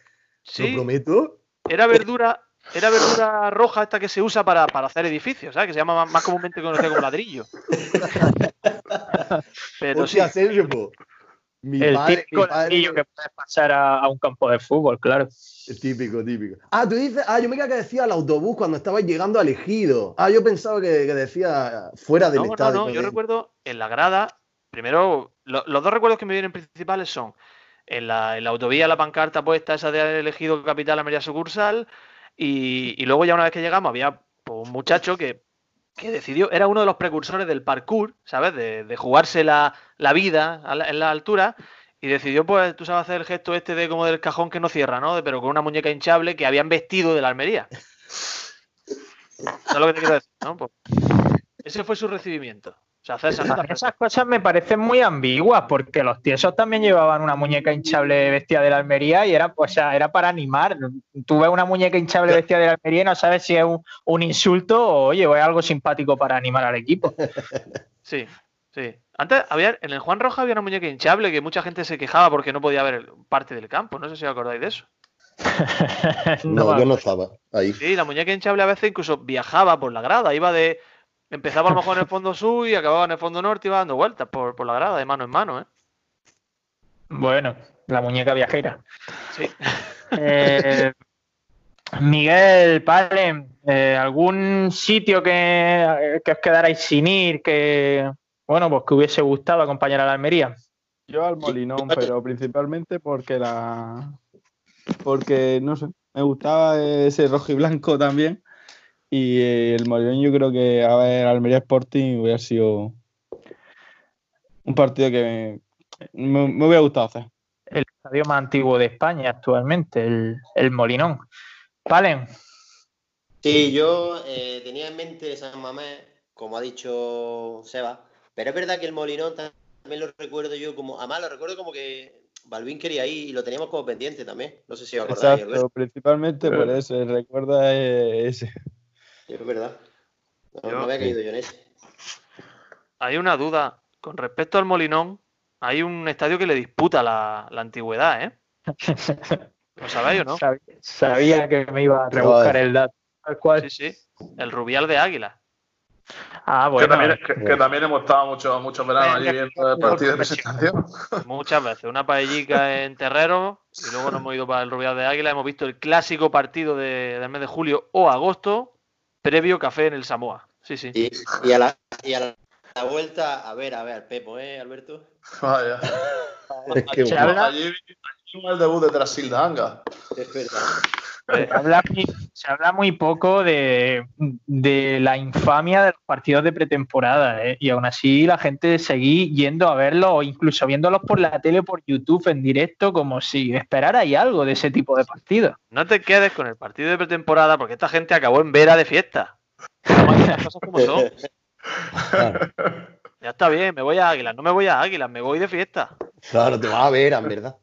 Sí, prometo. Era verdura, era verdura roja esta que se usa para, para hacer edificios, ¿sabes? Que se llama más, más comúnmente conocida como ladrillo. Pero sí, Hostia, Sergio, po. Mi El padre, típico mi padre- ladrillo que puedes pasar a, a un campo de fútbol, claro. Típico, típico. Ah, tú dices, ah, yo me creía que decía el autobús cuando estabas llegando al ejido. Ah, yo pensaba que, que decía fuera del no, no, estadio. no, yo recuerdo en la grada, primero, lo- los dos recuerdos que me vienen principales son en la, en la autovía la pancarta puesta esa de haber elegido capital Almería sucursal y, y luego ya una vez que llegamos había pues, un muchacho que, que decidió, era uno de los precursores del parkour, ¿sabes? De, de jugarse la, la vida a en la altura y decidió, pues, tú sabes hacer el gesto este de como del cajón que no cierra, ¿no? Pero con una muñeca hinchable que habían vestido de la Almería. ¿Sabes lo que te quiero decir? ¿no? Pues, ese fue su recibimiento. O sea, esas cosas me parecen muy ambiguas porque los tiesos también llevaban una muñeca hinchable vestida de la Almería y era, pues, o sea, era para animar. Tú ves una muñeca hinchable vestida de la Almería y no sabes si es un, un insulto o, oye, o es algo simpático para animar al equipo. Sí, sí. Antes había, en el Juan Roja había una muñeca hinchable que mucha gente se quejaba porque no podía ver parte del campo. No sé si os acordáis de eso. No, yo no estaba ahí. Sí, la muñeca hinchable a veces incluso viajaba por la grada. Iba de. Empezaba a lo mejor en el fondo sur y acababa en el fondo norte y iba dando vueltas por, por la grada, de mano en mano, ¿eh? Bueno, la muñeca viajera. Sí. Eh, Miguel, Palen, eh, ¿algún sitio que, que os quedarais sin ir que, bueno, pues que hubiese gustado acompañar a la Almería? Yo al Molinón, pero principalmente porque la. Porque, no sé, me gustaba ese rojo y blanco también. Y el Molinón, yo creo que, a ver, Almería Sporting hubiera sido un partido que me, me- me hubiera gustado hacer. El estadio más antiguo de España actualmente, el, el Molinón. Palen, Sí, yo eh, tenía en mente San Mamés, como ha dicho Seba, pero es verdad que el Molinón también lo recuerdo yo como, además lo recuerdo como que Balvin quería ir y lo teníamos como pendiente también. No sé si os acordáis. Exacto, principalmente por eso, recuerda ese. Es verdad. No, Yo- no había caído yo en ese. Hay una duda. Con respecto al Molinón, hay un estadio que le disputa la, la antigüedad, ¿eh? ¿Lo sabéis o no? Sab- sabía que me iba a rebuscar el dato. Tal cual. Sí, sí. El Rubial de Águila. Ah, que, bueno. también, que, que también hemos estado muchos muchos veranos allí viendo el partido de presentación. Muchas veces. Una paellica en Terrero y luego nos hemos ido para el Rubial de Águila. Hemos visto el clásico partido de- del mes de julio o agosto, previo café en el Samoa. Sí, sí. Y, y a la, y a la, la vuelta, a ver, a ver, al Pepo, ¿eh, Alberto? Vaya. Es que Se bueno. habla- Allí, el debut de Trasilda Anga. Es verdad. Se habla, muy, se habla muy poco de, de la infamia de los partidos de pretemporada, ¿eh? y aún así la gente seguí yendo a verlos o incluso viéndolos por la tele, por YouTube en directo, como si esperarais algo de ese tipo de partidos. No te quedes con el partido de pretemporada porque esta gente acabó en Vera de fiesta. Vamos a decir las cosas como son. Claro, Ya está bien, me voy a Águilas. No me voy a Águilas, me voy de fiesta. claro, te vas a ver, en verdad.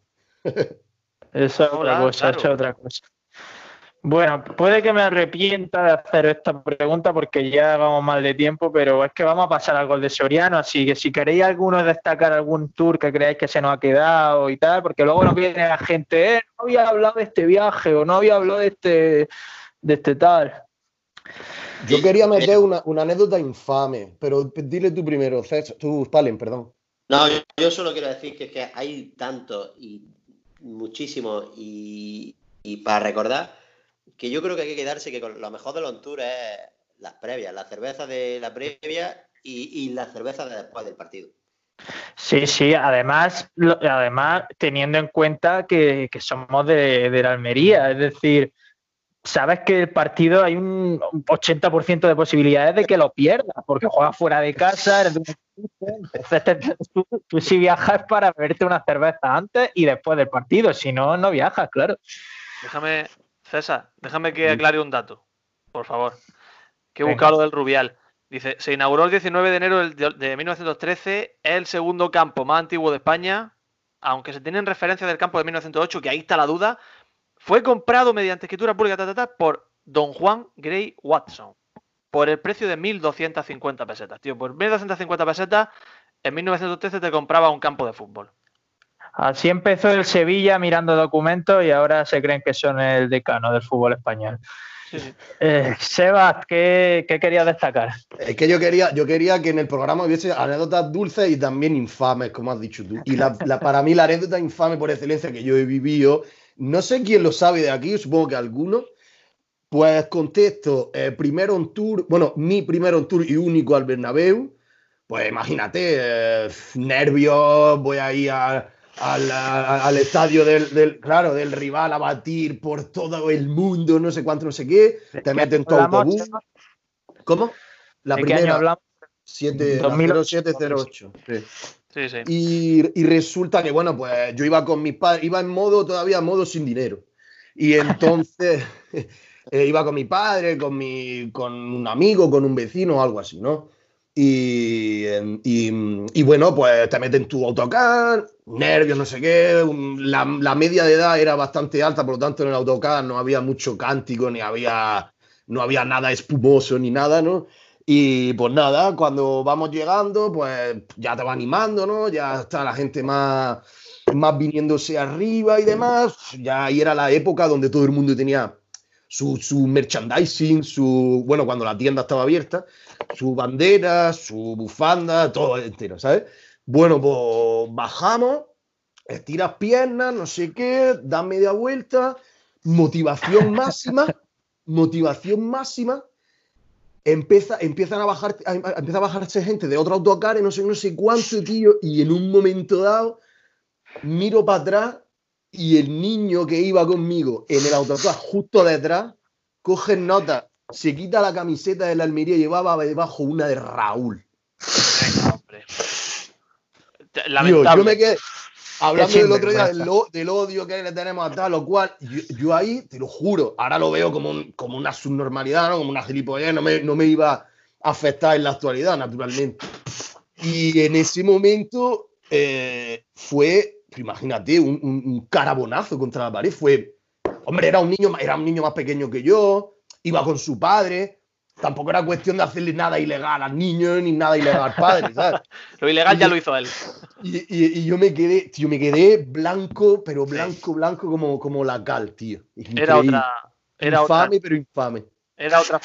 Eso es otra cosa, claro. eso es otra cosa. Bueno, puede que me arrepienta de hacer esta pregunta porque ya vamos mal de tiempo, pero es que vamos a pasar al gol de Soriano, así que si queréis algunos destacar algún tour que creáis que se nos ha quedado y tal, porque luego nos viene la gente, eh, no había hablado de este viaje o no había hablado de este, de este tal. Yo quería meter una, una anécdota infame, pero dile tú primero, César, tú, Palen, perdón. No, yo, solo quiero decir que, es que hay tanto y muchísimo y, para recordar, que yo creo que hay que quedarse que con lo mejor de los tours es las previas, la cerveza de la previa y, la cerveza de después del partido. Sí, sí, además, además teniendo en cuenta que, somos de, de, la Almería, es decir, sabes que el partido hay un 80% de posibilidades de que lo pierdas, porque juegas fuera de casa, eres de un entonces tú, tú, sí viajas para beberte una cerveza antes y después del partido, si no, no viajas, claro. Déjame, César, déjame que aclare un dato, por favor, que he buscado lo del Rubial. Dice, se inauguró el 19 de enero de 1913, es el segundo campo más antiguo de España, aunque se tienen referencias del campo de 1908, que ahí está la duda, fue comprado mediante escritura pública por Don Juan Gray Watson por el precio de 1.250 pesetas. Tío, por 1.250 pesetas, en 1913 te compraba un campo de fútbol. Así empezó el Sevilla mirando documentos y ahora se creen que son el decano del fútbol español. Eh, Sebas, ¿qué, ¿qué, querías destacar? Es que yo quería, yo quería que en el programa hubiese anécdotas dulces y también infames, como has dicho tú. Y la, para mí la anécdota infame por excelencia que yo he vivido no sé quién lo sabe de aquí, supongo que alguno. Pues contesto, eh, primero un tour, bueno, mi primero un tour y único al Bernabéu. Pues imagínate, eh, nervios, voy a ir al, estadio del, claro, del rival a batir por todo el mundo, no sé cuánto, no sé qué. Te meten todo autobús. ¿Cómo? La primera. hablamos? 0708. Sí. Y, resulta que, bueno, pues yo iba con mis padres, iba en modo, todavía modo sin dinero. Y entonces eh, iba con mi padre, con, mi, con un amigo, con un vecino o algo así, ¿no? Y, y, bueno, pues te meten tu autocar, nervios, no sé qué. La, la, media de edad era bastante alta, por lo tanto en el autocar no había mucho cántico, ni había, no había nada espumoso, ni nada, ¿no? Y pues nada, cuando vamos llegando, pues ya te va animando, ¿no? Ya está la gente más, más viniéndose arriba y demás. Ya ahí era la época donde todo el mundo tenía su, su merchandising, su. Bueno, cuando la tienda estaba abierta, su bandera, su bufanda, todo entero, ¿sabes? Bueno, pues bajamos, estiras piernas, no sé qué, da media vuelta, motivación máxima, motivación máxima empieza, empiezan a bajar, empieza a bajarse gente de otro autocar y no sé, no sé cuánto, tío, y en un momento dado miro para atrás y el niño que iba conmigo en el autocar justo detrás coge nota, se quita la camiseta de la Almería y llevaba debajo una de Raúl. yo me quedé, Hablando del otro día del, odio que le tenemos a tal o cual, yo, ahí, te lo juro, ahora lo veo como, como una subnormalidad, ¿no? como una gilipollez, no me, no me iba a afectar en la actualidad, naturalmente. Y en ese momento eh, fue, imagínate, un, un, carabonazo contra la pared. Fue, hombre, era un, niño, era un niño más pequeño que yo, iba con su padre, tampoco era cuestión de hacerle nada ilegal al niño ni nada ilegal al padre, ¿sabes? lo ilegal ya lo hizo él. Y, yo me quedé, tío, me quedé blanco, pero blanco, blanco como, como la cal, tío. Era otra. Era infame, pero infame. Era otra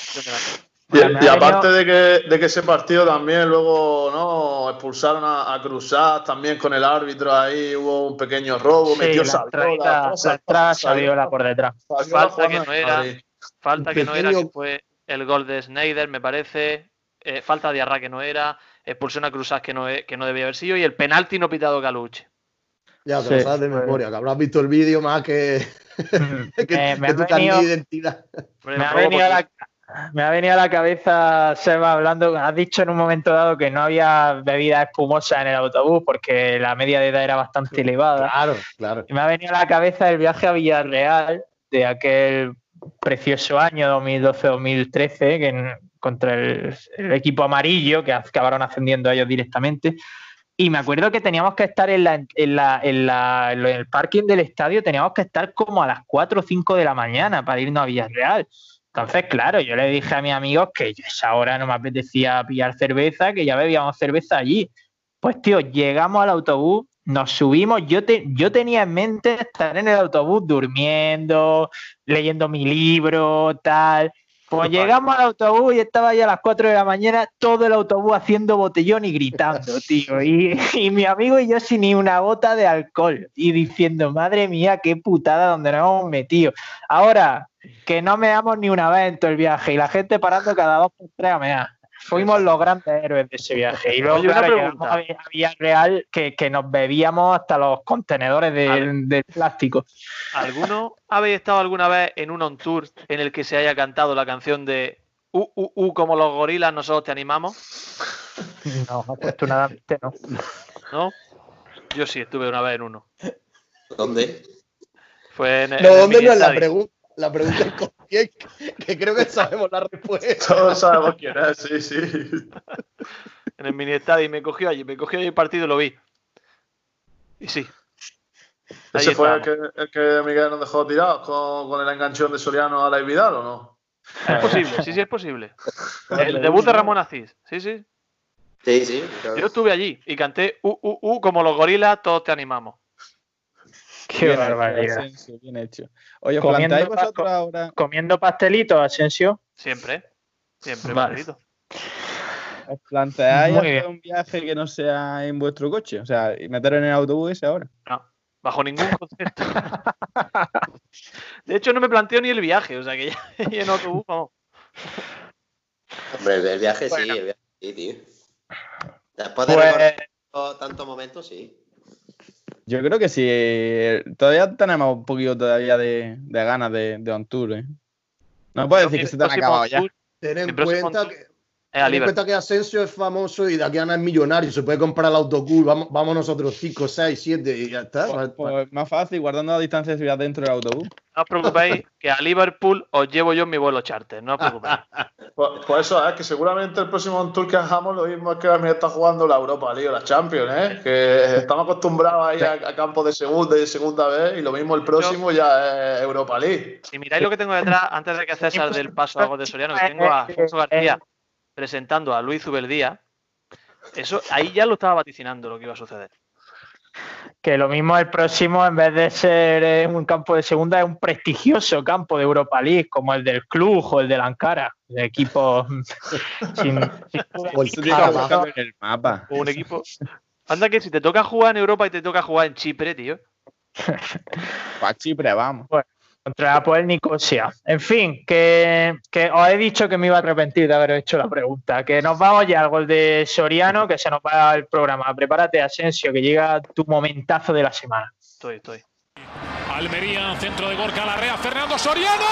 y, aparte de que, de que, ese partido también luego no expulsaron a, a también con el árbitro ahí hubo un pequeño robo, metió Saviola, atrás, Saviola por detrás. Falta que no era, falta que no era que fue el gol de Snyder, me parece, eh, falta de Arra que no era, expulsión a Cruzás que no, que no debía haber sido y el penalti no pitado Galuche. Ya, te lo sabes de memoria, que habrás visto el vídeo más que, que, me, tu identidad. Me ha, venido a la, me ha venido a la cabeza, Seba, hablando, has dicho en un momento dado que no había bebida espumosa en el autobús porque la media de edad era bastante elevada. Claro, claro. Y me ha venido a la cabeza el viaje a Villarreal de aquel precioso año 2012-2013 que contra el, equipo amarillo que acabaron ascendiendo a ellos directamente. Y me acuerdo que teníamos que estar en, la, en, la, en, la, en, el parking del estadio, teníamos que estar como a las 4 o 5 de la mañana para irnos a Villarreal. Entonces, claro, yo le dije a mis amigos que a esa hora no me apetecía pillar cerveza, que ya bebíamos cerveza allí. Pues, tío, llegamos al autobús nos subimos, yo, te, yo tenía en mente estar en el autobús durmiendo, leyendo mi libro, tal. Pues llegamos al autobús y estaba ya a las 4 de la mañana, todo el autobús haciendo botellón y gritando, tío. Y, y, mi amigo y yo sin ni una gota de alcohol. Y diciendo, madre mía, qué putada donde nos hemos metido. Ahora, que no meamos ni una vez en todo el viaje y la gente parando cada dos por tres a mear. Fuimos los grandes héroes de ese viaje. Y luego, Oye, claro, llegamos a Villarreal que, que nos bebíamos hasta los contenedores de, de plástico. ¿Alguno habéis estado alguna vez en un on tour en el que se haya cantado la canción de U, U, U, como los gorilas, nosotros te animamos? No, afortunadamente no. ¿No? Yo sí, estuve una vez en uno. ¿Dónde? Fue en, No, ¿dónde no es la pregunta? La pregunta es quién, que creo que sabemos la respuesta. Todos sabemos quién es, sí, sí. En el mini estadio y me cogió allí, me cogió allí el partido y lo vi. Y sí. Ahí ¿Ese fue el que, el que Miguel nos dejó tirados con, con el enganchón de Soriano a la Vidal o no? Es posible, sí, sí, es posible. El debut de Ramón Asís. Sí, sí. Sí, sí. claro. Yo estuve allí y canté U, U, U, como los gorilas, todos te animamos. Qué Bien hecho, barbaridad. Asensio, bien hecho. Oye, ¿os taco. vosotros ahora, Comiendo pastelitos, Asensio. Siempre. Siempre, Vale. Margarito. os planteáis hacer un viaje que no sea en vuestro coche? O sea, y meteros en el autobús ese ahora. No, bajo ningún concepto. De hecho, no me planteo ni el viaje, o sea que ya y en autobús, vamos. Hombre, el, viaje sí, el viaje sí, tío. Después de Pues, tantos momentos, sí. Yo creo que sí. Todavía tenemos un poquito todavía de, de ganas de, de on tour, ¿eh? No puedes decir que se te han acabado ya. Ten en cuenta que, ten en Liverpool. cuenta que Asensio es famoso y de aquí a nada es millonario. Se puede comprar el autobús. Vamos, vamos nosotros 5, 6, 7 y ya está. Pues, pues más fácil, guardando la distancia de seguridad dentro del autobús. No os preocupéis, que a Liverpool os llevo yo en mi vuelo charter, no os preocupéis. Pues, pues eso, es que seguramente el próximo tour que hagamos lo mismo es que también está jugando la Europa League o la Champions, ¿eh? Que estamos acostumbrados ahí a, a campo de segunda y de segunda vez y lo mismo el próximo ya es Europa League. Si miráis lo que tengo detrás, antes de que César del paso a de Soriano, que tengo a Alfonso García presentando a Luis Zuberdía, eso ahí ya lo estaba vaticinando lo que iba a suceder. que lo mismo el próximo, en vez de ser un campo de segunda, es un prestigioso campo de Europa League, como el del Club o el del Ankara, de equipos sin, sin en el mapa. O un equipo. Anda que si te toca jugar en Europa y te toca jugar en Chipre, tío. Para Chipre, vamos. Contra Apoel Nicosia. En fin, que, que os he dicho que me iba a arrepentir de haber hecho la pregunta. Que nos vamos ya al gol de Soriano, que se nos va el programa. Prepárate, Asensio, que llega tu momentazo de la semana. Estoy, estoy. Almería, centro de Gorka Larrea, Fernando Soriano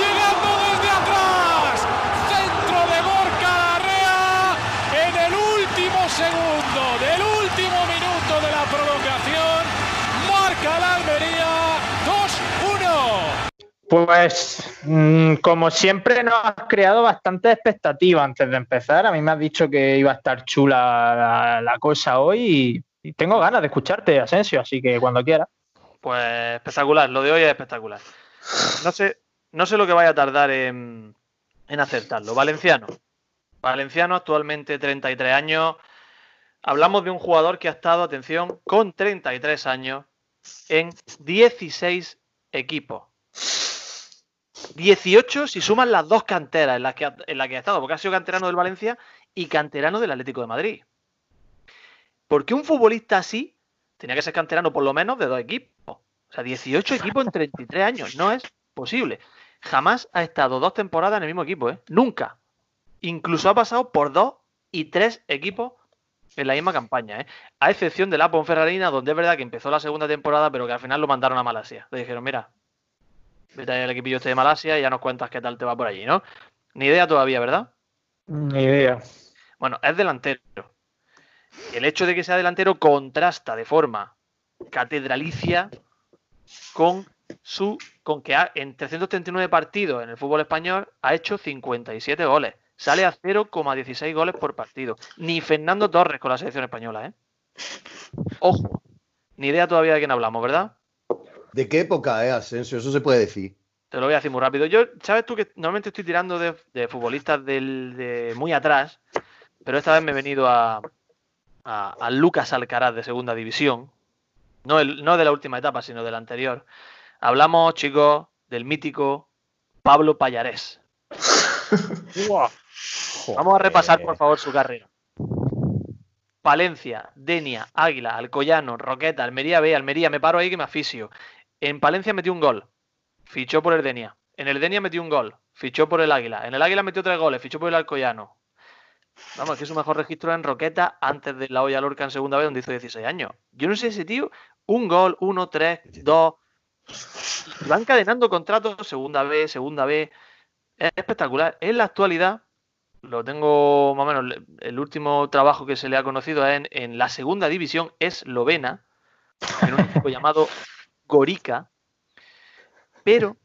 llegando desde atrás. Centro de Gorka Larrea en el último segundo, del último minuto de la provocación. Marca la Almería 2-1. Pues, mm, como siempre, nos has creado bastante expectativa antes de empezar. A mí me has dicho que iba a estar chula la, cosa hoy y, y tengo ganas de escucharte, Asensio, así que cuando quieras. Pues espectacular, lo de hoy es espectacular. No sé, no sé lo que vaya a tardar en, en acertarlo. Valenciano. Valenciano, actualmente 33 años. Hablamos de un jugador que ha estado, atención, con 33 años en 16 equipos. 18 si suman las dos canteras en las que ha, en las que ha estado, porque ha sido canterano del Valencia y canterano del Atlético de Madrid. ¿Por qué un futbolista así tenía que ser canterano por lo menos de dos equipos? O sea, 18 equipos en 33 años. No es posible. Jamás ha estado dos temporadas en el mismo equipo, ¿eh? Nunca. Incluso ha pasado por dos y tres equipos en la misma campaña, ¿eh? A excepción de la Ponferradina, donde es verdad que empezó la segunda temporada, pero que al final lo mandaron a Malasia. Le dijeron, mira, vete al equipillo este de Malasia y ya nos cuentas qué tal te va por allí, ¿no? Ni idea todavía, ¿verdad? Ni idea. Bueno, es delantero. El hecho de que sea delantero contrasta de forma catedralicia con su con que ha, en 339 partidos en el fútbol español ha hecho 57 goles. Sale a 0,16 goles por partido. Ni Fernando Torres con la selección española, ¿eh? Ojo. Ni idea todavía de quién hablamos, ¿verdad? ¿De qué época es Asensio? Eso se puede decir. Te lo voy a decir muy rápido. Yo, sabes tú que normalmente estoy tirando de, de futbolistas del, de muy atrás, pero esta vez me he venido a, a, a Lucas Alcaraz de segunda división. No, el, no de la última etapa, sino de la anterior. Hablamos, chicos, del mítico Pablo Payarés. Vamos a repasar, por favor, su carrera. Palencia, Denia, Águila, Alcoyano, Roqueta, Almería B, Almería, me paro ahí que me aficio. En Palencia metió un gol, fichó por el Denia. En el Denia metió un gol, fichó por el Águila. En el Águila metió tres goles, fichó por el Alcoyano. Vamos, que su mejor registro en Roqueta antes de la olla Lorca en segunda vez, donde hizo 16 años. Yo no sé ese tío, un gol, uno, tres, dos. Va encadenando contratos, segunda vez, segunda vez. Es espectacular. En la actualidad, lo tengo más o menos, el último trabajo que se le ha conocido en, en la segunda división eslovena, en un equipo llamado Gorica, pero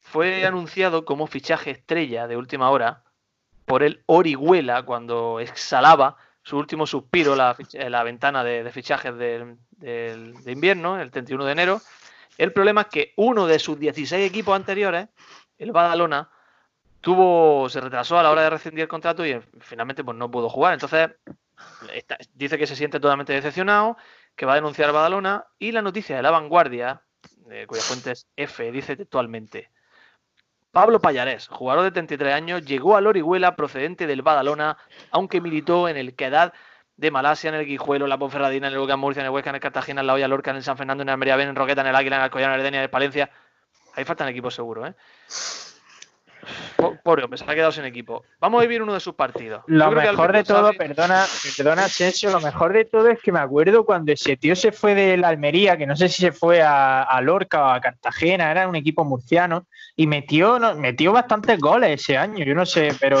fue anunciado como fichaje estrella de última hora por el Orihuela cuando exhalaba su último suspiro la, la ventana de, fichajes de, invierno, el 31 de enero. El problema es que uno de sus 16 equipos anteriores, el Badalona, tuvo, se retrasó a la hora de rescindir el contrato y finalmente pues, no pudo jugar. Entonces, dice que se siente totalmente decepcionado, que va a denunciar a Badalona y la noticia de la vanguardia, eh, cuya fuente es F, dice textualmente. Pablo Payarés, jugador de 33 años, llegó al Orihuela procedente del Badalona, aunque militó en el Quedad de Malasia, en el Guijuelo, en la Ponferradina, en el Lucas Murcia, en el Huesca, en el Cartagena, en la Olla Lorca, en el San Fernando, en el Almería en Roqueta, en el Águila, en el Alcoyano, en el en el Palencia. Ahí faltan equipos seguros, ¿eh? Pobre hombre, se ha quedado sin equipo. Vamos a vivir uno de sus partidos. Lo mejor de todo, sabe... perdona, perdona, Asensio, lo mejor de todo es que me acuerdo cuando ese tío se fue de la Almería, que no sé si se fue a, a Lorca o a Cartagena, era un equipo murciano, y metió, no, metió bastantes goles ese año, yo no sé, pero.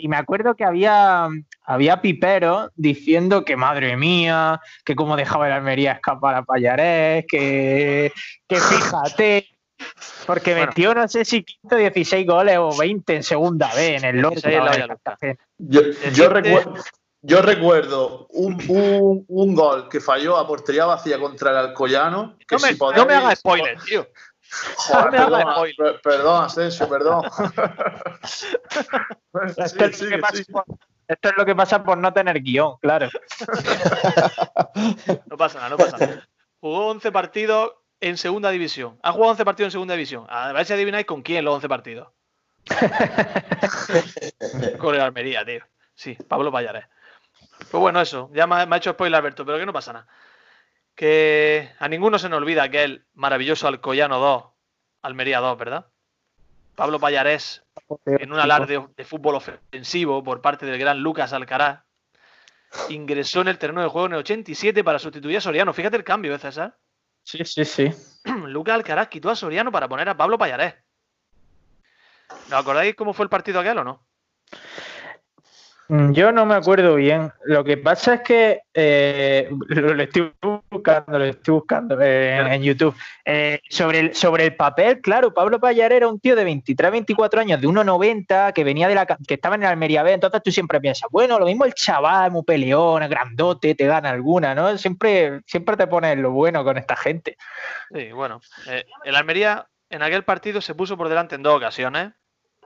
Y me acuerdo que había, había piperos diciendo que madre mía, que cómo dejaba la Almería escapar a Payarés, que, que fíjate, porque bueno. metió, no sé si 15, 16 goles o 20 en segunda vez en el Lorca. Yo, yo, recuerdo, yo recuerdo un, un, un, gol que falló a portería vacía contra el Alcoyano. Que no, me, si podéis... no me hagas spoiler, tío. Joder, no perdón, per, perdón, Asensio, perdón. esto, es sí, sí. por, esto, es lo que pasa por no tener guion, claro. no pasa nada, no pasa nada. Jugó 11 partidos, en segunda división. Ha jugado 11 partidos en segunda división. A ver si adivináis con quién los 11 partidos. con el Almería, tío. Sí, Pablo Payares. Pues bueno, eso. Ya me ha, hecho spoiler Alberto, pero que no pasa nada. Que a ninguno se nos olvida que el maravilloso Alcoyano 2, Almería 2, ¿verdad? Pablo Payares, en un alarde de fútbol ofensivo por parte del gran Lucas Alcaraz, ingresó en el terreno de juego en el 87 para sustituir a Soriano. Fíjate el cambio, ¿eh, César? Sí, sí, sí. Lucas Alcaraz quitó a Soriano para poner a Pablo Payarés. ¿Os acordáis cómo fue el partido aquel o no? Yo no me acuerdo bien. Lo que pasa es que eh, lo, estoy buscando, lo estoy buscando eh, en, YouTube. Eh, sobre, el, sobre el papel, claro, Pablo Payar era un tío de 23, 24 años, de 1,90, que venía de la que estaba en el Almería B. Entonces tú siempre piensas, bueno, lo mismo el chaval, muy peleón, grandote, te gana alguna, ¿no? Siempre, siempre te pones lo bueno con esta gente. Sí, bueno. El Almería en aquel partido se puso por delante en dos ocasiones.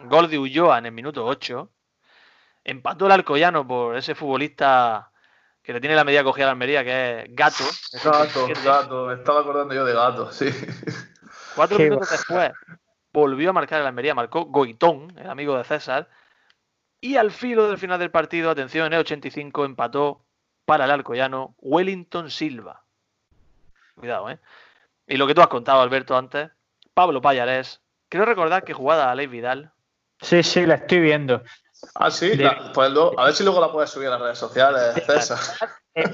Gol de Ulloa en el minuto 8 empató el Alcoyano por ese futbolista que le tiene la medida cogida a la Almería, que es Gato. Gato, Gato, me estaba acordando yo de Gato, sí. Cuatro Qué minutos después volvió a marcar el Almería, marcó Goitón, el amigo de César, y al filo del final del partido, atención, en el 85 empató para el Alcoyano Wellington Silva. Cuidado, ¿eh? Y lo que tú has contado, Alberto, antes, Pablo Payarés, creo recordar que jugada a Ley Vidal. Sí, sí, la estoy viendo. Ah, sí, de... la, pues luego, a ver si luego la puedes subir a las redes sociales, César.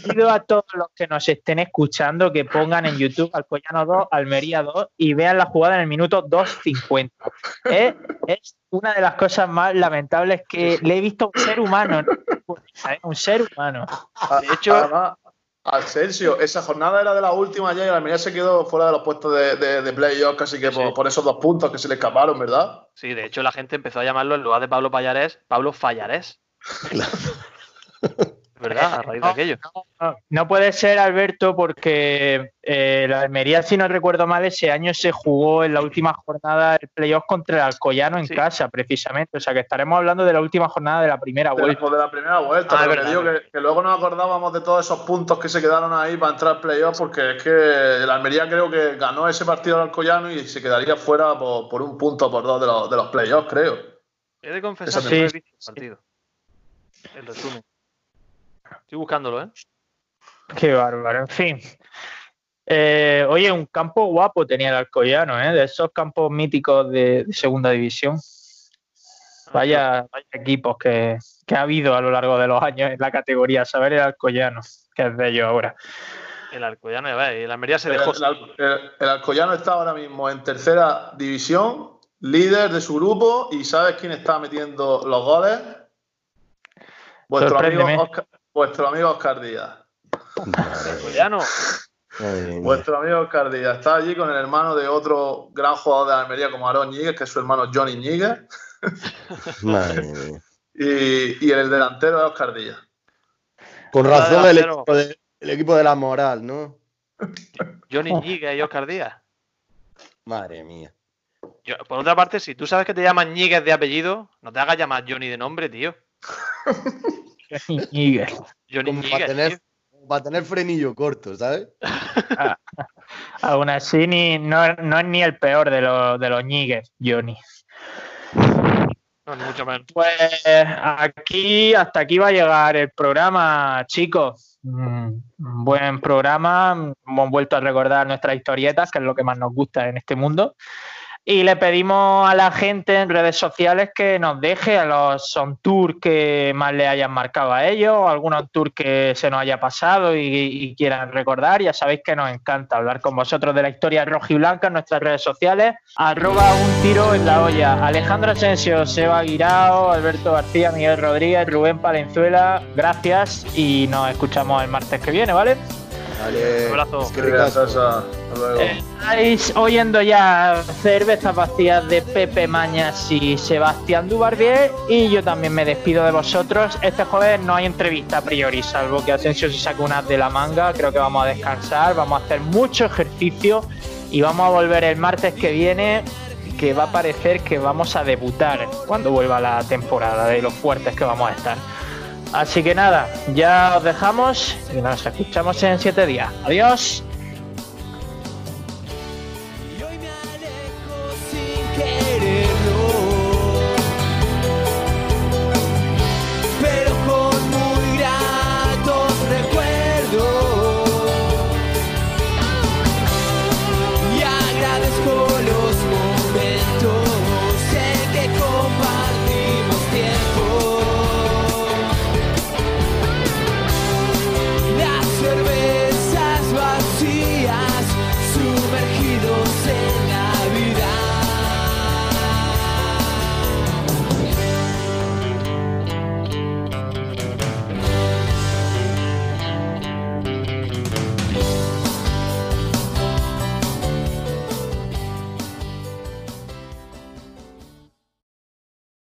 Pido a todos los que nos estén escuchando que pongan en YouTube Alcoyano 2, Almería 2 y vean la jugada en el minuto 2.50. ¿Eh? Es una de las cosas más lamentables que le he visto a un ser humano. ¿no? Un ser humano. De hecho, Además, Asensio, esa jornada era de la última ya y la Almería se quedó fuera de los puestos de, de, de playoff casi que por, sí. por, esos dos puntos que se le escaparon, ¿verdad? Sí, de hecho la gente empezó a llamarlo en lugar de Pablo Payarés, Pablo Fallarés. ¿Verdad? A raíz de aquello. No, no, no puede ser, Alberto, porque eh, la Almería, si no recuerdo mal, ese año se jugó en la última jornada del playoff contra el Alcoyano en sí. casa, precisamente. O sea que estaremos hablando de la última jornada de la primera de vuelta. La, de la primera vuelta, ah, pero digo que, que, luego nos acordábamos de todos esos puntos que se quedaron ahí para entrar al playoff, porque es que la Almería creo que ganó ese partido al Alcoyano y se quedaría fuera por, por un punto o por dos de los, de los playoffs, creo. He de confesar que no he visto el partido. El resumen. Estoy buscándolo, ¿eh? Qué bárbaro, en fin. Eh, oye, un campo guapo tenía el Alcoyano, ¿eh? De esos campos míticos de, de segunda división. Vaya, vaya equipos que, que ha habido a lo largo de los años en la categoría. Saber el Alcoyano, que es de ellos ahora. El Alcoyano, el Almería se dejó. el el- el Alcoyano está ahora mismo en tercera división, líder de su grupo, y ¿sabes quién está metiendo los goles? Vuestro amigo. Oscar, vuestro amigo Oscar Díaz. Madre mía. Vuestro amigo Oscar Díaz está allí con el hermano de otro gran jugador de Almería como Aarón Ñíguez, que es su hermano Johnny mía. y, y el delantero es Oscar Díaz. Con razón el equipo, de, el equipo de la moral, ¿no? Johnny Ñíguez y Oscar Díaz. Madre mía. Yo- por otra parte, si tú sabes que te llaman Ñíguez de apellido, no te hagas llamar Johnny de nombre, tío. Johnny Como para tener, para tener frenillo corto, ¿sabes? Aún así, ni, no, no es ni el peor de los, de los ñigues, Johnny. No, ni mucho menos. Pues aquí, hasta aquí va a llegar el programa, chicos. Mm, Un buen programa. Hemos vuelto a recordar nuestras historietas, que es lo que más nos gusta en este mundo. Y le pedimos a la gente en redes sociales que nos deje a los son tours que más le hayan marcado a ellos, o algunos tours que se nos haya pasado y, y quieran recordar. Ya sabéis que nos encanta hablar con vosotros de la historia rojiblanca en nuestras redes sociales. Arroba un tiro en la olla. Alejandro Asensio, Seba Guirao, Alberto García, Miguel Rodríguez, Rubén Palenzuela. Gracias y nos escuchamos el martes que viene, ¿vale? Un abrazo. es que. Hasta luego. Estáis oyendo ya cervezas vacías de Pepe Mañas y Sebastián Dubarbier y yo también me despido de vosotros. Este jueves no hay entrevista a priori, salvo que Asensio se saque unas de la manga. Creo que vamos a descansar, vamos a hacer mucho ejercicio y vamos a volver el martes que viene que va a parecer que vamos a debutar cuando vuelva la temporada de los fuertes que vamos a estar. Así que nada, ya os dejamos y nos escuchamos en siete días. Adiós.